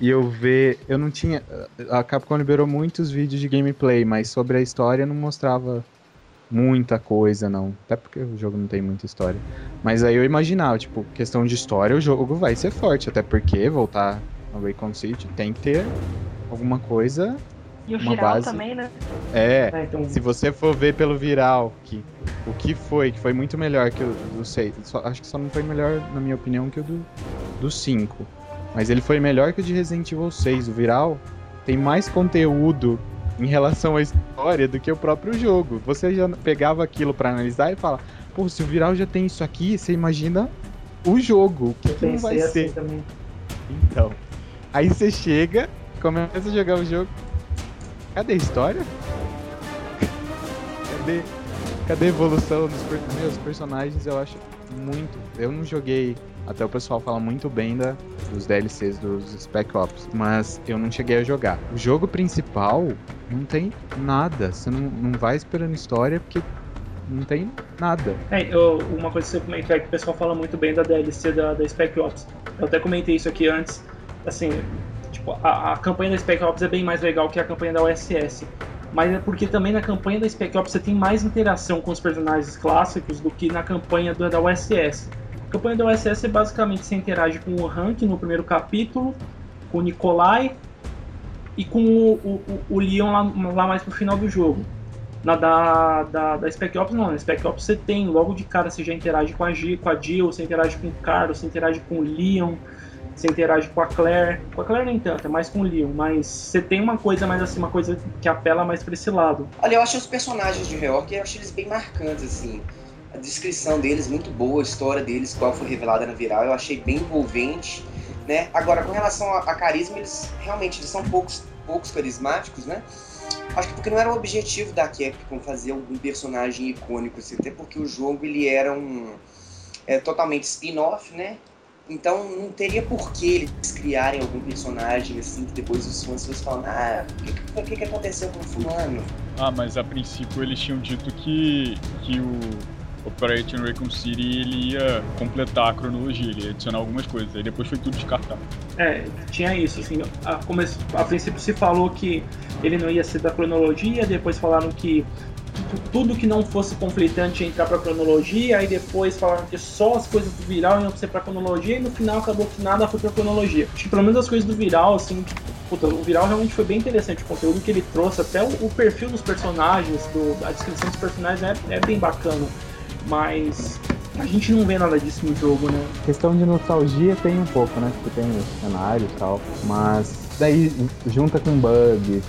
Speaker 6: e eu ver. Eu não tinha. A Capcom liberou muitos vídeos de gameplay, mas sobre a história não mostrava muita coisa, não. Até porque o jogo não tem muita história. Mas aí eu imaginava, tipo, questão de história, o jogo vai ser forte. Até porque voltar ao Raycon City tem que ter alguma coisa.
Speaker 3: E o uma viral base. também, né?
Speaker 6: É, é então... se você for ver pelo viral, que, o que foi, que foi muito melhor que o do 6. Só, acho que só não foi melhor, na minha opinião, que o do, do 5. Mas ele foi melhor que o de Resident Evil 6. O viral tem mais conteúdo em relação à história do que o próprio jogo. Você já pegava aquilo para analisar e fala, pô, se o Viral já tem isso aqui, você imagina o jogo, o que, que não vai assim ser. Também. Então, aí você chega, começa a jogar o jogo. Cadê a história? Cadê, cadê a evolução dos meus personagens? Eu acho muito. Eu não joguei até o pessoal fala muito bem da, dos DLCs dos Spec Ops, mas eu não cheguei a jogar. O jogo principal não tem nada. Você não, não vai esperando história porque não tem nada.
Speaker 1: É, eu, uma coisa que você comentou é que o pessoal fala muito bem da DLC da, da Spec Ops. Eu até comentei isso aqui antes. Assim, tipo, a, a campanha da Spec Ops é bem mais legal que a campanha da OSS mas é porque também na campanha da Spec Ops você tem mais interação com os personagens clássicos do que na campanha da OSS. A campanha da OSS é basicamente você interage com o Hank no primeiro capítulo, com o Nikolai e com o, o, o Leon lá, lá, mais pro final do jogo. Na da, da, da Spec Ops não, na Spec Ops você tem, logo de cara você já interage com a, G, com a Jill, você interage com o Carlos, você interage com o Leon, você interage com a Claire. Com a Claire nem tanto, é mais com o Leon, mas você tem uma coisa mais assim, uma coisa que apela mais pra esse lado.
Speaker 5: Olha, eu achei os personagens de Reorg, eu achei eles bem marcantes, assim. A descrição deles muito boa, a história deles, qual foi revelada na viral, eu achei bem envolvente, né? Agora, com relação a, a carisma, eles realmente eles são poucos, poucos carismáticos, né? Acho que porque não era o objetivo da Capcom fazer algum personagem icônico, assim, até porque o jogo ele era um é, totalmente spin-off, né? Então não teria por que eles criarem algum personagem assim que depois os fãs fossem falando, ah, o que, que, que aconteceu com o fulano?
Speaker 2: Ah, mas a princípio eles tinham dito que, que o Operation Raccoon City ele ia completar a cronologia, ele ia adicionar algumas coisas, aí depois foi tudo descartado.
Speaker 1: É, tinha isso, assim, a, a princípio se falou que ele não ia ser da cronologia, depois falaram que tudo que não fosse conflitante ia entrar pra cronologia, aí depois falaram que só as coisas do viral iam ser pra cronologia, e no final acabou que nada foi pra cronologia. Acho que pelo menos as coisas do viral, assim, puta, o viral realmente foi bem interessante, o conteúdo que ele trouxe, até o, o perfil dos personagens, do, a descrição dos personagens é, é bem bacana, mas a gente não vê nada disso no jogo, né?
Speaker 7: Questão de nostalgia tem um pouco, né? Porque tem os cenários e tal. Mas daí junta com bugs,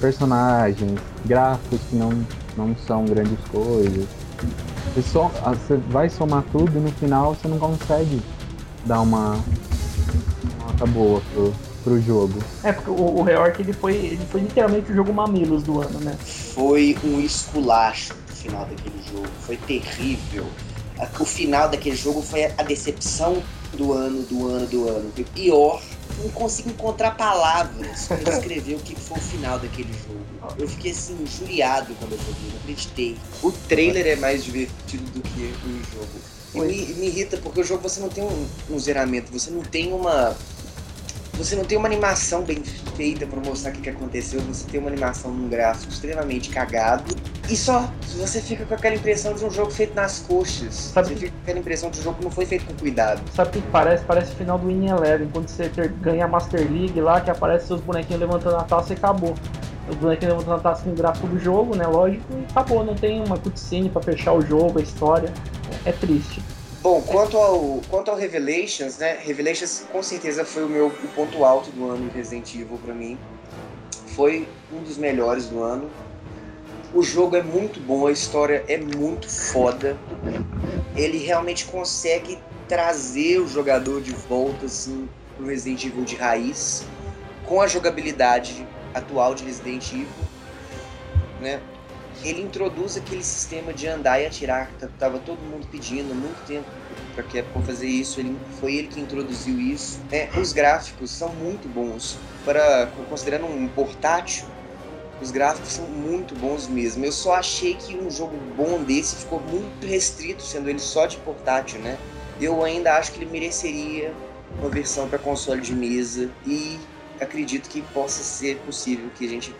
Speaker 7: personagens, gráficos que não, não são grandes coisas. Você, só, ah, você vai somar tudo e no final você não consegue dar uma uma nota boa pro, pro jogo.
Speaker 1: É, porque o, o Reorg ele foi, ele foi literalmente o jogo mamilos do ano, né?
Speaker 5: Foi um esculacho o final daquele jogo, foi terrível. O final daquele jogo foi a decepção do ano, do ano, do ano. Foi pior. Não consigo encontrar palavras para descrever o que foi o final daquele jogo. Eu fiquei assim, injuriado quando eu joguei, não acreditei. O trailer é mais divertido do que o jogo. E me, me irrita porque o jogo você não tem um, um zeramento, você não tem uma. Você não tem uma animação bem feita pra mostrar o que, que aconteceu, você tem uma animação num gráfico extremamente cagado. E só, você fica com aquela impressão de um jogo feito nas coxas.
Speaker 1: Sabe-
Speaker 5: Você fica com aquela impressão de um jogo que não foi feito com cuidado.
Speaker 1: Sabe o que que parece? Parece o final do Win Eleven, quando você ganha a Master League lá, que aparece seus bonequinhos levantando a taça e acabou. Os bonequinhos levantando a taça com o gráfico do jogo, né? Lógico, e acabou. Não tem uma cutscene pra fechar o jogo, a história. É triste.
Speaker 5: Bom, quanto ao, quanto ao Revelations, né? Revelations com certeza foi o meu o ponto alto do ano em Resident Evil pra mim. Foi um dos melhores do ano. O jogo é muito bom, a história é muito foda. Ele realmente consegue trazer o jogador de volta assim pro Resident Evil de raiz, com a jogabilidade atual de Resident Evil, né? Ele introduz aquele sistema de andar e atirar que tava todo mundo pedindo há muito tempo para Capcom fazer isso. Ele foi ele que introduziu isso. né? os gráficos são muito bons para considerando um portátil. Os gráficos são muito bons mesmo. Eu só achei que um jogo bom desse ficou muito restrito, sendo ele só de portátil, né? Eu ainda acho que ele mereceria uma versão para console de mesa e acredito que possa ser possível que a gente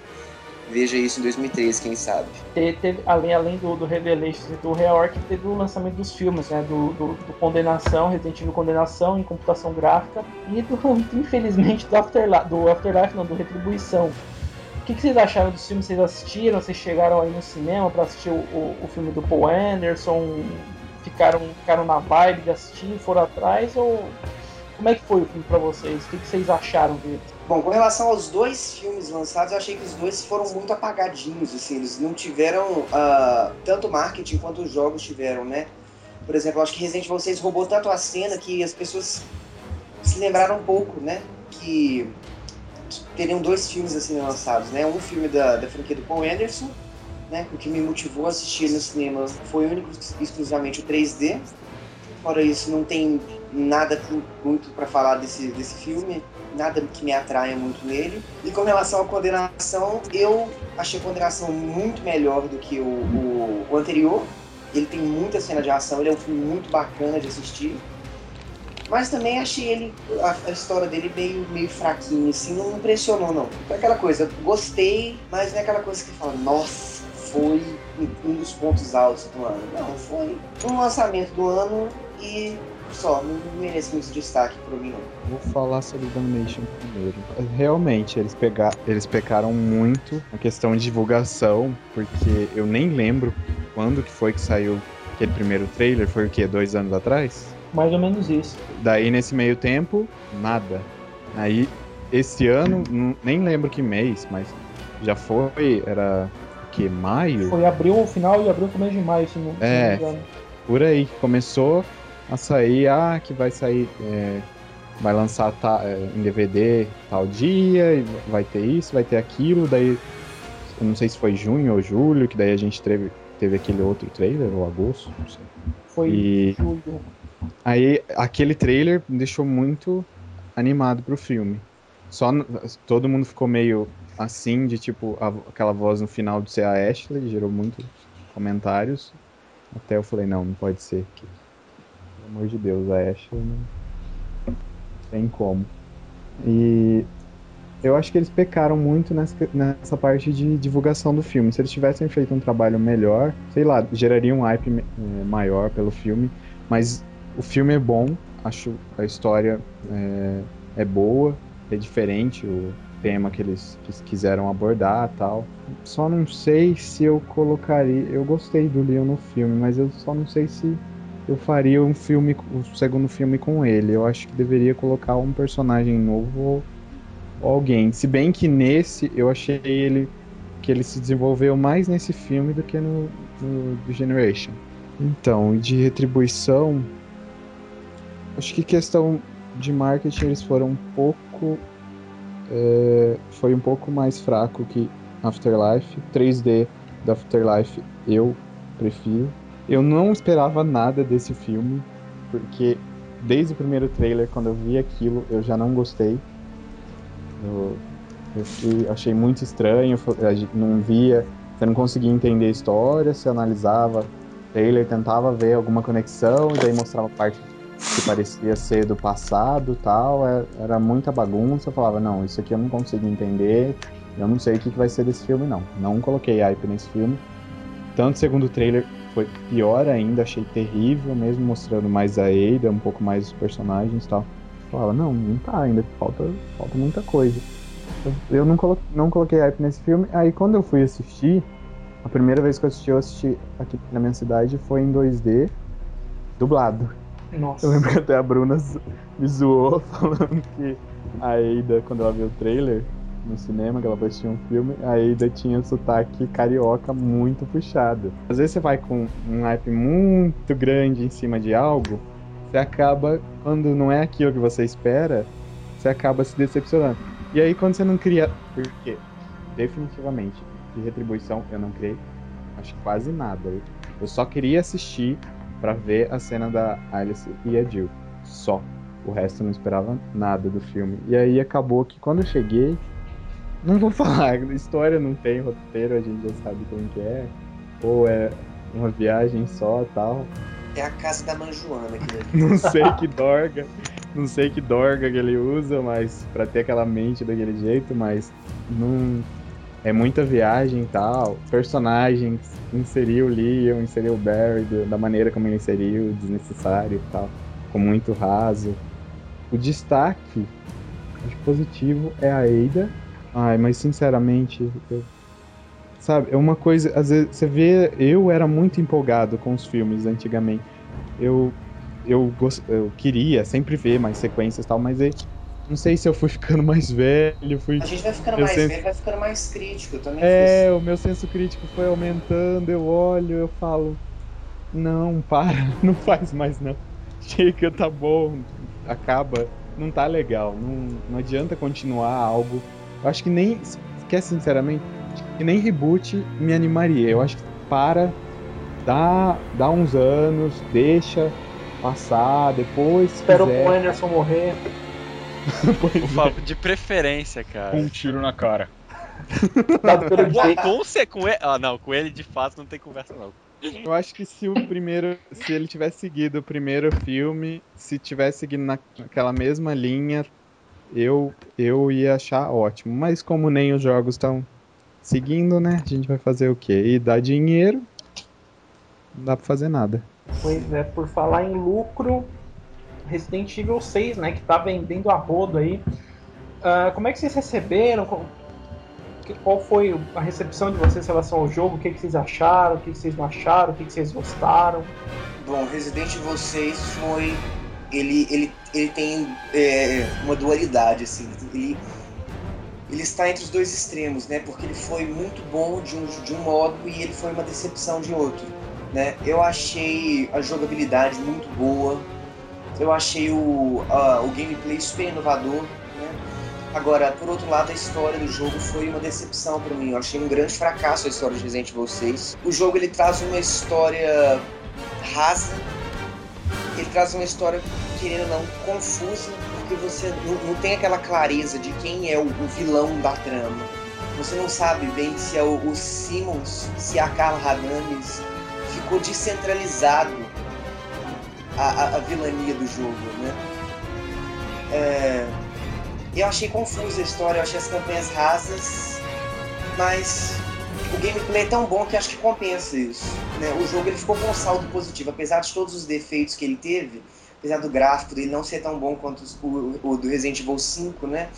Speaker 5: veja isso em 2013, quem sabe.
Speaker 1: Te- Teve, além, além do, do Revelations e do Reorg, teve o lançamento dos filmes, né? Do, do, do Condenação, Resident Evil Condenação em computação gráfica e do, infelizmente, do Afterlife, do Afterlife, não, do Retribuição. O que, que vocês acharam dos filmes? Vocês assistiram? Vocês chegaram aí no cinema pra assistir o, o, o filme do Paul Anderson? Ficaram, ficaram na vibe de assistir, foram atrás? Ou como é que foi o filme pra vocês? O que vocês acharam dele?
Speaker 5: Bom, com relação aos dois filmes lançados, eu achei que os dois foram muito apagadinhos, assim, eles não tiveram ah, tanto marketing quanto os jogos tiveram, né? Por exemplo, eu acho que Resident Evil 6 roubou tanto a cena que as pessoas se lembraram um pouco, né? Que teriam dois filmes assim lançados, né? Um filme da, da franquia do Paul Anderson, né? O que me motivou a assistir no cinema foi único exclusivamente o 3D. Fora isso, não tem nada muito para falar desse, desse filme, nada que me atraia muito nele. E com relação à condenação, eu achei a condenação muito melhor do que o, o, o anterior. Ele tem muita cena de ação, ele é um filme muito bacana de assistir. Mas também achei ele, a, a história dele meio, meio fraquinha, assim, não impressionou não. Foi aquela coisa, gostei, mas não é aquela coisa que fala, nossa, foi um dos pontos altos do ano. Não, foi um lançamento do ano e Só, não merece muito destaque pra mim, não.
Speaker 6: Vou falar sobre Domination primeiro. Realmente, eles, pega... eles pecaram muito na questão de divulgação, porque eu nem lembro quando que foi que saiu aquele primeiro trailer. Foi o quê? Dois anos atrás?
Speaker 1: Mais ou menos isso.
Speaker 6: Daí, nesse meio tempo, nada. Aí, esse ano, nem lembro que mês, mas já foi, era o que? Maio?
Speaker 1: Foi abril, final de abril, começo de maio, se não, se
Speaker 6: É.
Speaker 1: não me engano.
Speaker 6: Por aí, começou a sair, ah, que vai sair, é, vai lançar é, em DVD tal dia, vai ter isso, vai ter aquilo, daí, eu não sei se foi junho ou julho, que daí a gente teve, teve aquele outro trailer, ou agosto, não sei.
Speaker 1: Foi
Speaker 6: E
Speaker 1: julho.
Speaker 6: aí, aquele trailer me deixou muito animado pro filme. Só todo mundo ficou meio assim, de tipo, a- aquela voz no final de ser a Ashley, gerou muitos comentários. Até eu falei, não, não pode ser. que- amor de Deus, a Ashley não tem como. E eu acho que eles pecaram muito nessa, nessa parte de divulgação do filme. Se eles tivessem feito um trabalho melhor, sei lá, geraria um hype eh, maior pelo filme. Mas o filme é bom, acho a história é, é boa, é diferente o tema que eles quis- quiseram abordar tal. Só não sei se eu colocaria. Eu gostei do Leon no filme, mas eu só não sei se eu faria um filme, o segundo filme com ele. Eu acho que deveria colocar um personagem novo ou, alguém. Se bem que nesse eu achei ele que ele se desenvolveu mais nesse filme do que no, no Generation. Então, de retribuição, acho que questão de marketing eles foram um pouco. é, foi um pouco mais fraco que Afterlife. 3D da Afterlife eu prefiro. Eu não esperava nada desse filme, porque desde o primeiro trailer, quando eu vi aquilo, eu já não gostei. Eu, eu achei muito estranho, não via, você não conseguia entender a história, você analisava o trailer, tentava ver alguma conexão, e daí mostrava parte que parecia ser do passado tal, é- era muita bagunça, eu falava, não, isso aqui eu não consigo entender, eu não sei o que vai ser desse filme não. Não coloquei hype nesse filme. Tanto o segundo trailer foi pior ainda, achei terrível, mesmo mostrando mais a Ada, um pouco mais os personagens e tal. Falava, não, não tá ainda, falta, falta muita coisa. Eu, eu não, colo não coloquei hype nesse filme. Aí quando eu fui assistir, a primeira vez que eu assisti, eu assisti aqui na minha cidade foi em 2D, dublado.
Speaker 1: Nossa.
Speaker 6: Eu lembro que até a Bruna me zoou falando que a Ada, quando ela viu o trailer no cinema, que ela foi assistir um filme, a Ada tinha o sotaque carioca muito puxado. Às vezes você vai com um hype muito grande em cima de algo, você acaba, quando não é aquilo que você espera, você acaba se decepcionando. E aí quando você não cria. Porque, definitivamente, de retribuição eu não criei, acho que quase nada. Eu- só queria assistir pra ver a cena da Alice e a Jill. Só. O resto eu não esperava nada do filme. E aí acabou que quando eu cheguei. Não vou falar, a história não tem roteiro, a gente já sabe como que é. Ou é uma viagem só tal.
Speaker 5: É a casa da Manjoana aqui dali.
Speaker 6: Não sei que dorga. Não sei que dorga que ele usa, mas pra ter aquela mente daquele jeito, mas não. É muita viagem e tal. Personagens, inseriu o Leon, inseriu o Barry da maneira como ele inseriu, desnecessário e tal. Ficou muito raso. O destaque, acho positivo, é a Ada. Ai, mas sinceramente, eu- sabe, é uma coisa. Às vezes você vê. Eu era muito empolgado com os filmes antigamente. Eu eu, gost... eu queria sempre ver mais sequências e tal, mas aí, não sei se eu fui ficando mais velho, fui.
Speaker 5: A gente vai ficando
Speaker 6: Eu
Speaker 5: mais
Speaker 6: sempre-
Speaker 5: velho, vai ficando mais crítico. Também
Speaker 6: É, o meu senso crítico foi aumentando, eu olho, eu falo, não, para, não faz mais não. Chega, tá bom, acaba, não tá legal, não, não adianta continuar algo. Eu acho que nem, quer sinceramente, que nem reboot me animaria. Eu acho que para, dá, dá uns anos, deixa passar, depois se
Speaker 1: Espero
Speaker 6: quiser,
Speaker 1: o Anderson morrer.
Speaker 6: pois
Speaker 4: Por favor, de preferência, cara.
Speaker 2: Um tiro na cara.
Speaker 4: Com, se- com ele, ah, não, com ele de fato não tem conversa não.
Speaker 6: Eu acho que se o primeiro. Se ele tivesse seguido o primeiro filme, se tivesse seguindo na- naquela mesma linha, eu, eu ia achar ótimo. Mas como nem os jogos estão seguindo, né? A gente vai fazer o quê? E dar dinheiro. Não dá pra fazer nada.
Speaker 1: Pois é, por falar em lucro, Resident Evil 6, né, que tá vendendo a rodo aí. Uh, como é que vocês receberam? Qual foi a recepção de vocês em relação ao jogo? O que, que vocês acharam? O que, que vocês não acharam? O que, que vocês gostaram?
Speaker 5: Bom, Resident Evil 6 foi. Ele, ele, ele tem é, uma dualidade, assim. Ele, ele está entre os dois extremos, né? Porque ele foi muito bom de um, de um modo e ele foi uma decepção de outro. Né? Eu achei a jogabilidade muito boa, eu achei o, uh, o gameplay super inovador. Né? Agora, por outro lado, a história do jogo foi uma decepção para mim. Eu achei um grande fracasso a história de Resident Evil 6. O jogo ele traz uma história rasa, ele traz uma história, querendo ou não, confusa, porque você não, não tem aquela clareza de quem é o, o, vilão da trama. Você não sabe bem se é o, o Simmons, se é a Carla Radames. Ficou descentralizado a, a, a vilania do jogo, né? É, eu achei confusa a história, eu achei as campanhas rasas, mas o gameplay é tão bom que acho que compensa isso. Né? O jogo ele ficou com um saldo positivo, apesar de todos os defeitos que ele teve, apesar do gráfico dele não ser tão bom quanto o, o do Resident Evil 5, né?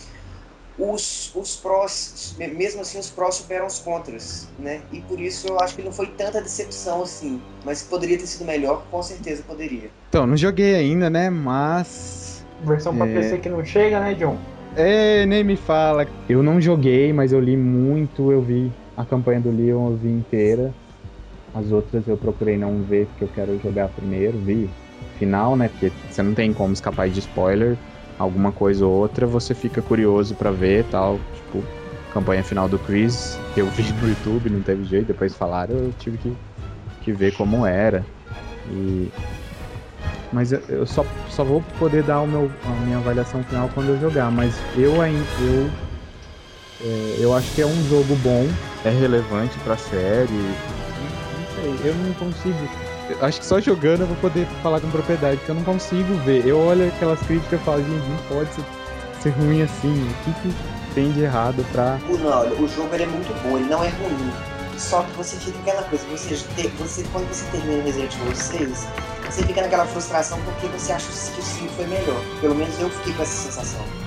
Speaker 5: Os, os prós, mesmo assim, os prós superam os contras, né? E por isso eu acho que não foi tanta decepção assim. Mas poderia ter sido melhor, com certeza poderia.
Speaker 6: Então, não joguei ainda, né? Mas.
Speaker 1: Versão pra é... PC que não chega, né, John?
Speaker 6: É, nem me fala. Eu não joguei, mas eu li muito, eu vi a campanha do Leon, eu vi inteira. As outras eu procurei não ver porque eu quero jogar primeiro, vi final, né? Porque você não tem como escapar de spoiler. Alguma coisa ou outra, você fica curioso para ver tal. Tipo, campanha final do Chris, eu vi no YouTube, não teve jeito, depois falaram, eu tive que, que ver como era. E mas eu só, só vou poder dar o meu, a minha avaliação final quando eu jogar. Mas eu ainda. Eu, é, eu acho que é um jogo bom, é relevante pra série. Não sei, eu não consigo. Eu acho que só jogando eu vou poder falar com propriedade, porque eu não consigo ver. Eu olho aquelas críticas e falo, gente, não pode ser, ser ruim assim. O que, que tem de errado pra.
Speaker 5: Não, olha, o jogo ele é muito bom, ele não é ruim. Só que você fica aquela coisa, você, você quando você termina o Resident Evil 6, você fica naquela frustração porque você acha que o 5 foi melhor. Pelo menos eu fiquei com essa sensação.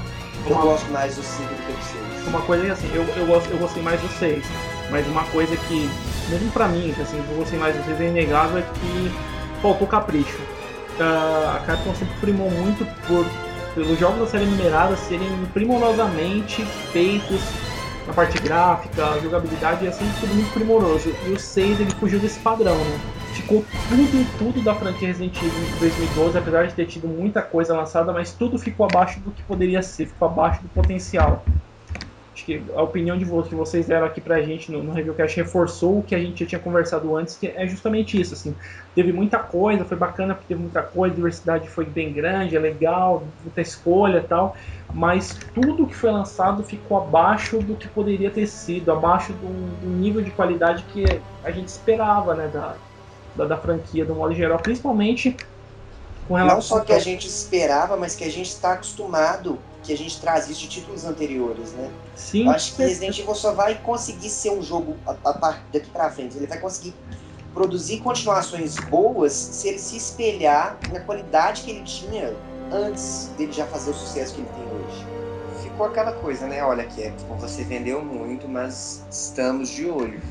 Speaker 5: Eu uma... gosto mais do 5 do que do 6.
Speaker 1: Uma coisa é assim, eu, eu, gosto, eu gostei mais do 6. Mas uma coisa que, mesmo pra mim, assim, eu gostei mais do 6 é inegável é que faltou capricho. Uh, a Capcom sempre primou muito por pelos jogos da série numerada serem primorosamente feitos na parte gráfica, jogabilidade, é sempre tudo muito primoroso. E o 6 ele fugiu desse padrão, né? Ficou tudo, tudo da franquia Resident Evil em 2012, apesar de ter tido muita coisa lançada, mas tudo ficou abaixo do que poderia ser, ficou abaixo do potencial. Acho que a opinião de vocês, que vocês deram aqui pra gente no, no Reviewcast reforçou o que a gente já tinha conversado antes, que é justamente isso, assim, teve muita coisa, foi bacana porque teve muita coisa, a diversidade foi bem grande, é legal, muita escolha tal, mas tudo que foi lançado ficou abaixo do que poderia ter sido, abaixo do, do nível de qualidade que a gente esperava, né, da, da, da franquia, do modo geral, principalmente
Speaker 5: com relação. Não só que a gente esperava, mas que a gente está acostumado, que a gente traz isso de títulos anteriores, né?
Speaker 1: Sim.
Speaker 5: Eu acho que Resident Evil só vai conseguir ser um jogo a, a, daqui para frente. Ele vai conseguir produzir continuações boas se ele se espelhar na qualidade que ele tinha antes dele já fazer o sucesso que ele tem hoje. Ficou aquela coisa, né? Olha, que você vendeu muito, mas estamos de olho.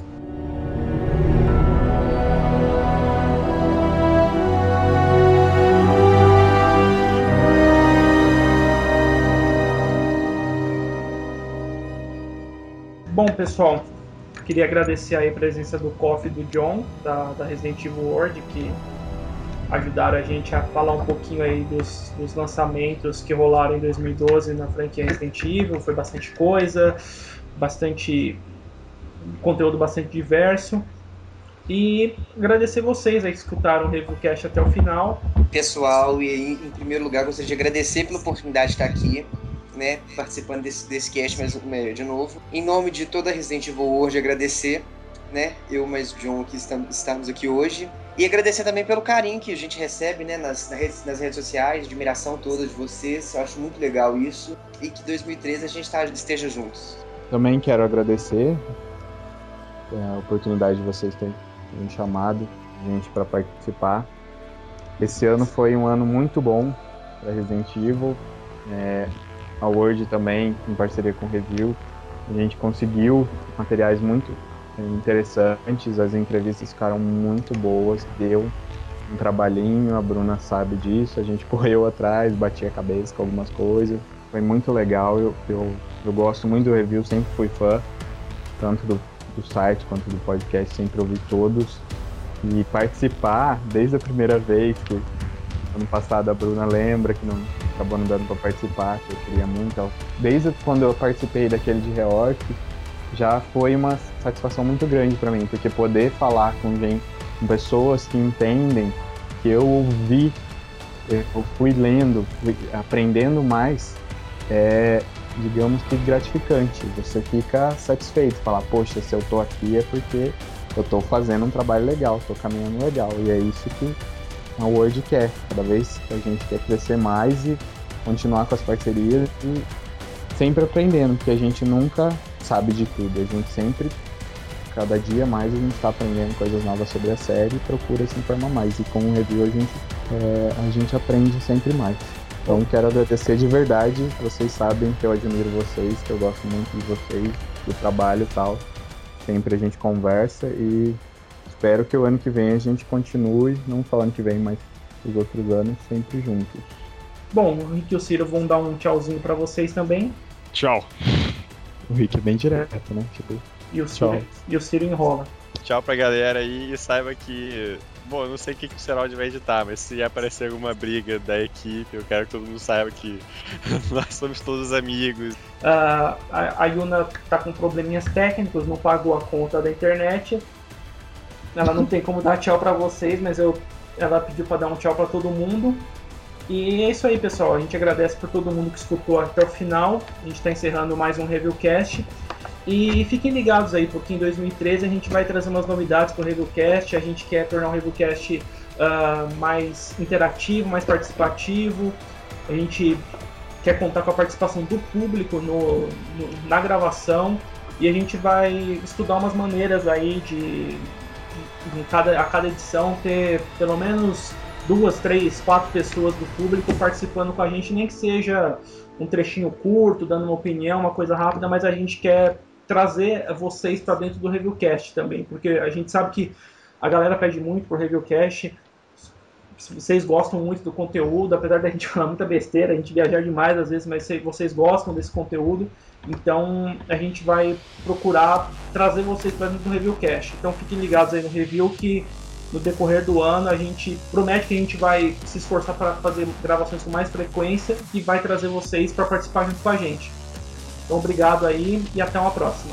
Speaker 1: Bom, pessoal, queria agradecer aí a presença do Coffee e do John, da, da Resident Evil World, que ajudaram a gente a falar um pouquinho aí dos, dos lançamentos que rolaram em 2012 na franquia Resident Evil. Foi bastante coisa, bastante conteúdo bastante diverso. E agradecer vocês aí que escutaram o Reviewcast até o final.
Speaker 5: Pessoal, e em primeiro lugar gostaria de agradecer pela oportunidade de estar aqui né, participando desse, desse cast mais, de novo. Em nome de toda a Resident Evil World, agradecer, né, eu mais o John que estamos, estamos aqui hoje. E agradecer também pelo carinho que a gente recebe, né, nas, nas redes sociais, admiração toda de vocês. Eu acho muito legal isso. E que 2013 a gente tá, esteja juntos.
Speaker 6: Também quero agradecer a oportunidade de vocês terem me chamado, gente, para participar. Esse ano foi um ano muito bom para Resident Evil. É, a Word também, em parceria com o Review. A gente conseguiu materiais muito é, interessantes, as entrevistas ficaram muito boas, deu um trabalhinho, a Bruna sabe disso, a gente correu atrás, batia a cabeça com algumas coisas, foi muito legal, eu, eu, eu gosto muito do review, sempre fui fã, tanto do, do site quanto do podcast, sempre ouvi todos, e participar desde a primeira vez, que ano passado a Bruna lembra que não acabou não dando para participar, que eu queria muito, desde quando eu participei daquele de Reorc, já foi uma satisfação muito grande para mim, porque poder falar com gente com pessoas que entendem, que eu ouvi, eu fui lendo, fui aprendendo mais, é, digamos que gratificante. Você fica satisfeito, falar, poxa, se eu tô aqui é porque eu tô fazendo um trabalho legal, tô caminhando legal. E é isso que a Word quer. Cada vez a gente quer crescer mais e continuar com as parcerias e sempre aprendendo, porque a gente nunca sabe de tudo. A gente sempre cada dia mais a gente está aprendendo coisas novas sobre a série e procura se informar mais. E com o review a gente, é, a gente aprende sempre mais. Então quero agradecer de verdade. Vocês sabem que eu admiro vocês, que eu gosto muito de vocês, do trabalho e tal. Sempre a gente conversa e espero que o ano que vem a gente continue, não só ano que vem, mas os outros anos, sempre juntos.
Speaker 1: Bom, o Rick e o Ciro vão dar um tchauzinho para vocês também.
Speaker 2: Tchau.
Speaker 6: O Rick é bem direto, né? Tipo,
Speaker 1: e o Ciro, e o Ciro enrola.
Speaker 4: Tchau pra galera aí e saiba que. Bom, eu não sei o que, que o Seraldi vai editar, mas se aparecer alguma briga da equipe, eu quero que todo mundo saiba que nós somos todos amigos.
Speaker 1: Uh, a, a Yuna tá com probleminhas técnicos, não pagou a conta da internet. Ela não tem como dar tchau pra vocês, mas eu, ela pediu pra dar um tchau pra todo mundo. E é isso aí, pessoal. A gente agradece por todo mundo que escutou até o final. A gente está encerrando mais um Reviewcast. E fiquem ligados aí, porque em 2013 a gente vai trazer umas novidades para o Reviewcast. A gente quer tornar o Reviewcast uh, mais interativo, mais participativo. A gente quer contar com a participação do público no, no, na gravação. E a gente vai estudar umas maneiras aí de, cada, a cada edição ter pelo menos duas, três, quatro pessoas do público participando com a gente, nem que seja um trechinho curto, dando uma opinião, uma coisa rápida, mas a gente quer trazer vocês para dentro do Reviewcast também, porque a gente sabe que a galera pede muito por Reviewcast, vocês gostam muito do conteúdo, apesar da gente falar muita besteira, a gente viajar demais às vezes, mas vocês gostam desse conteúdo, então a gente vai procurar trazer vocês para dentro do Reviewcast. Então fiquem ligados aí no review que no decorrer do ano a gente promete que a gente vai se esforçar para fazer gravações com mais frequência e vai trazer vocês para participar junto com a gente. Então, obrigado aí e até uma próxima.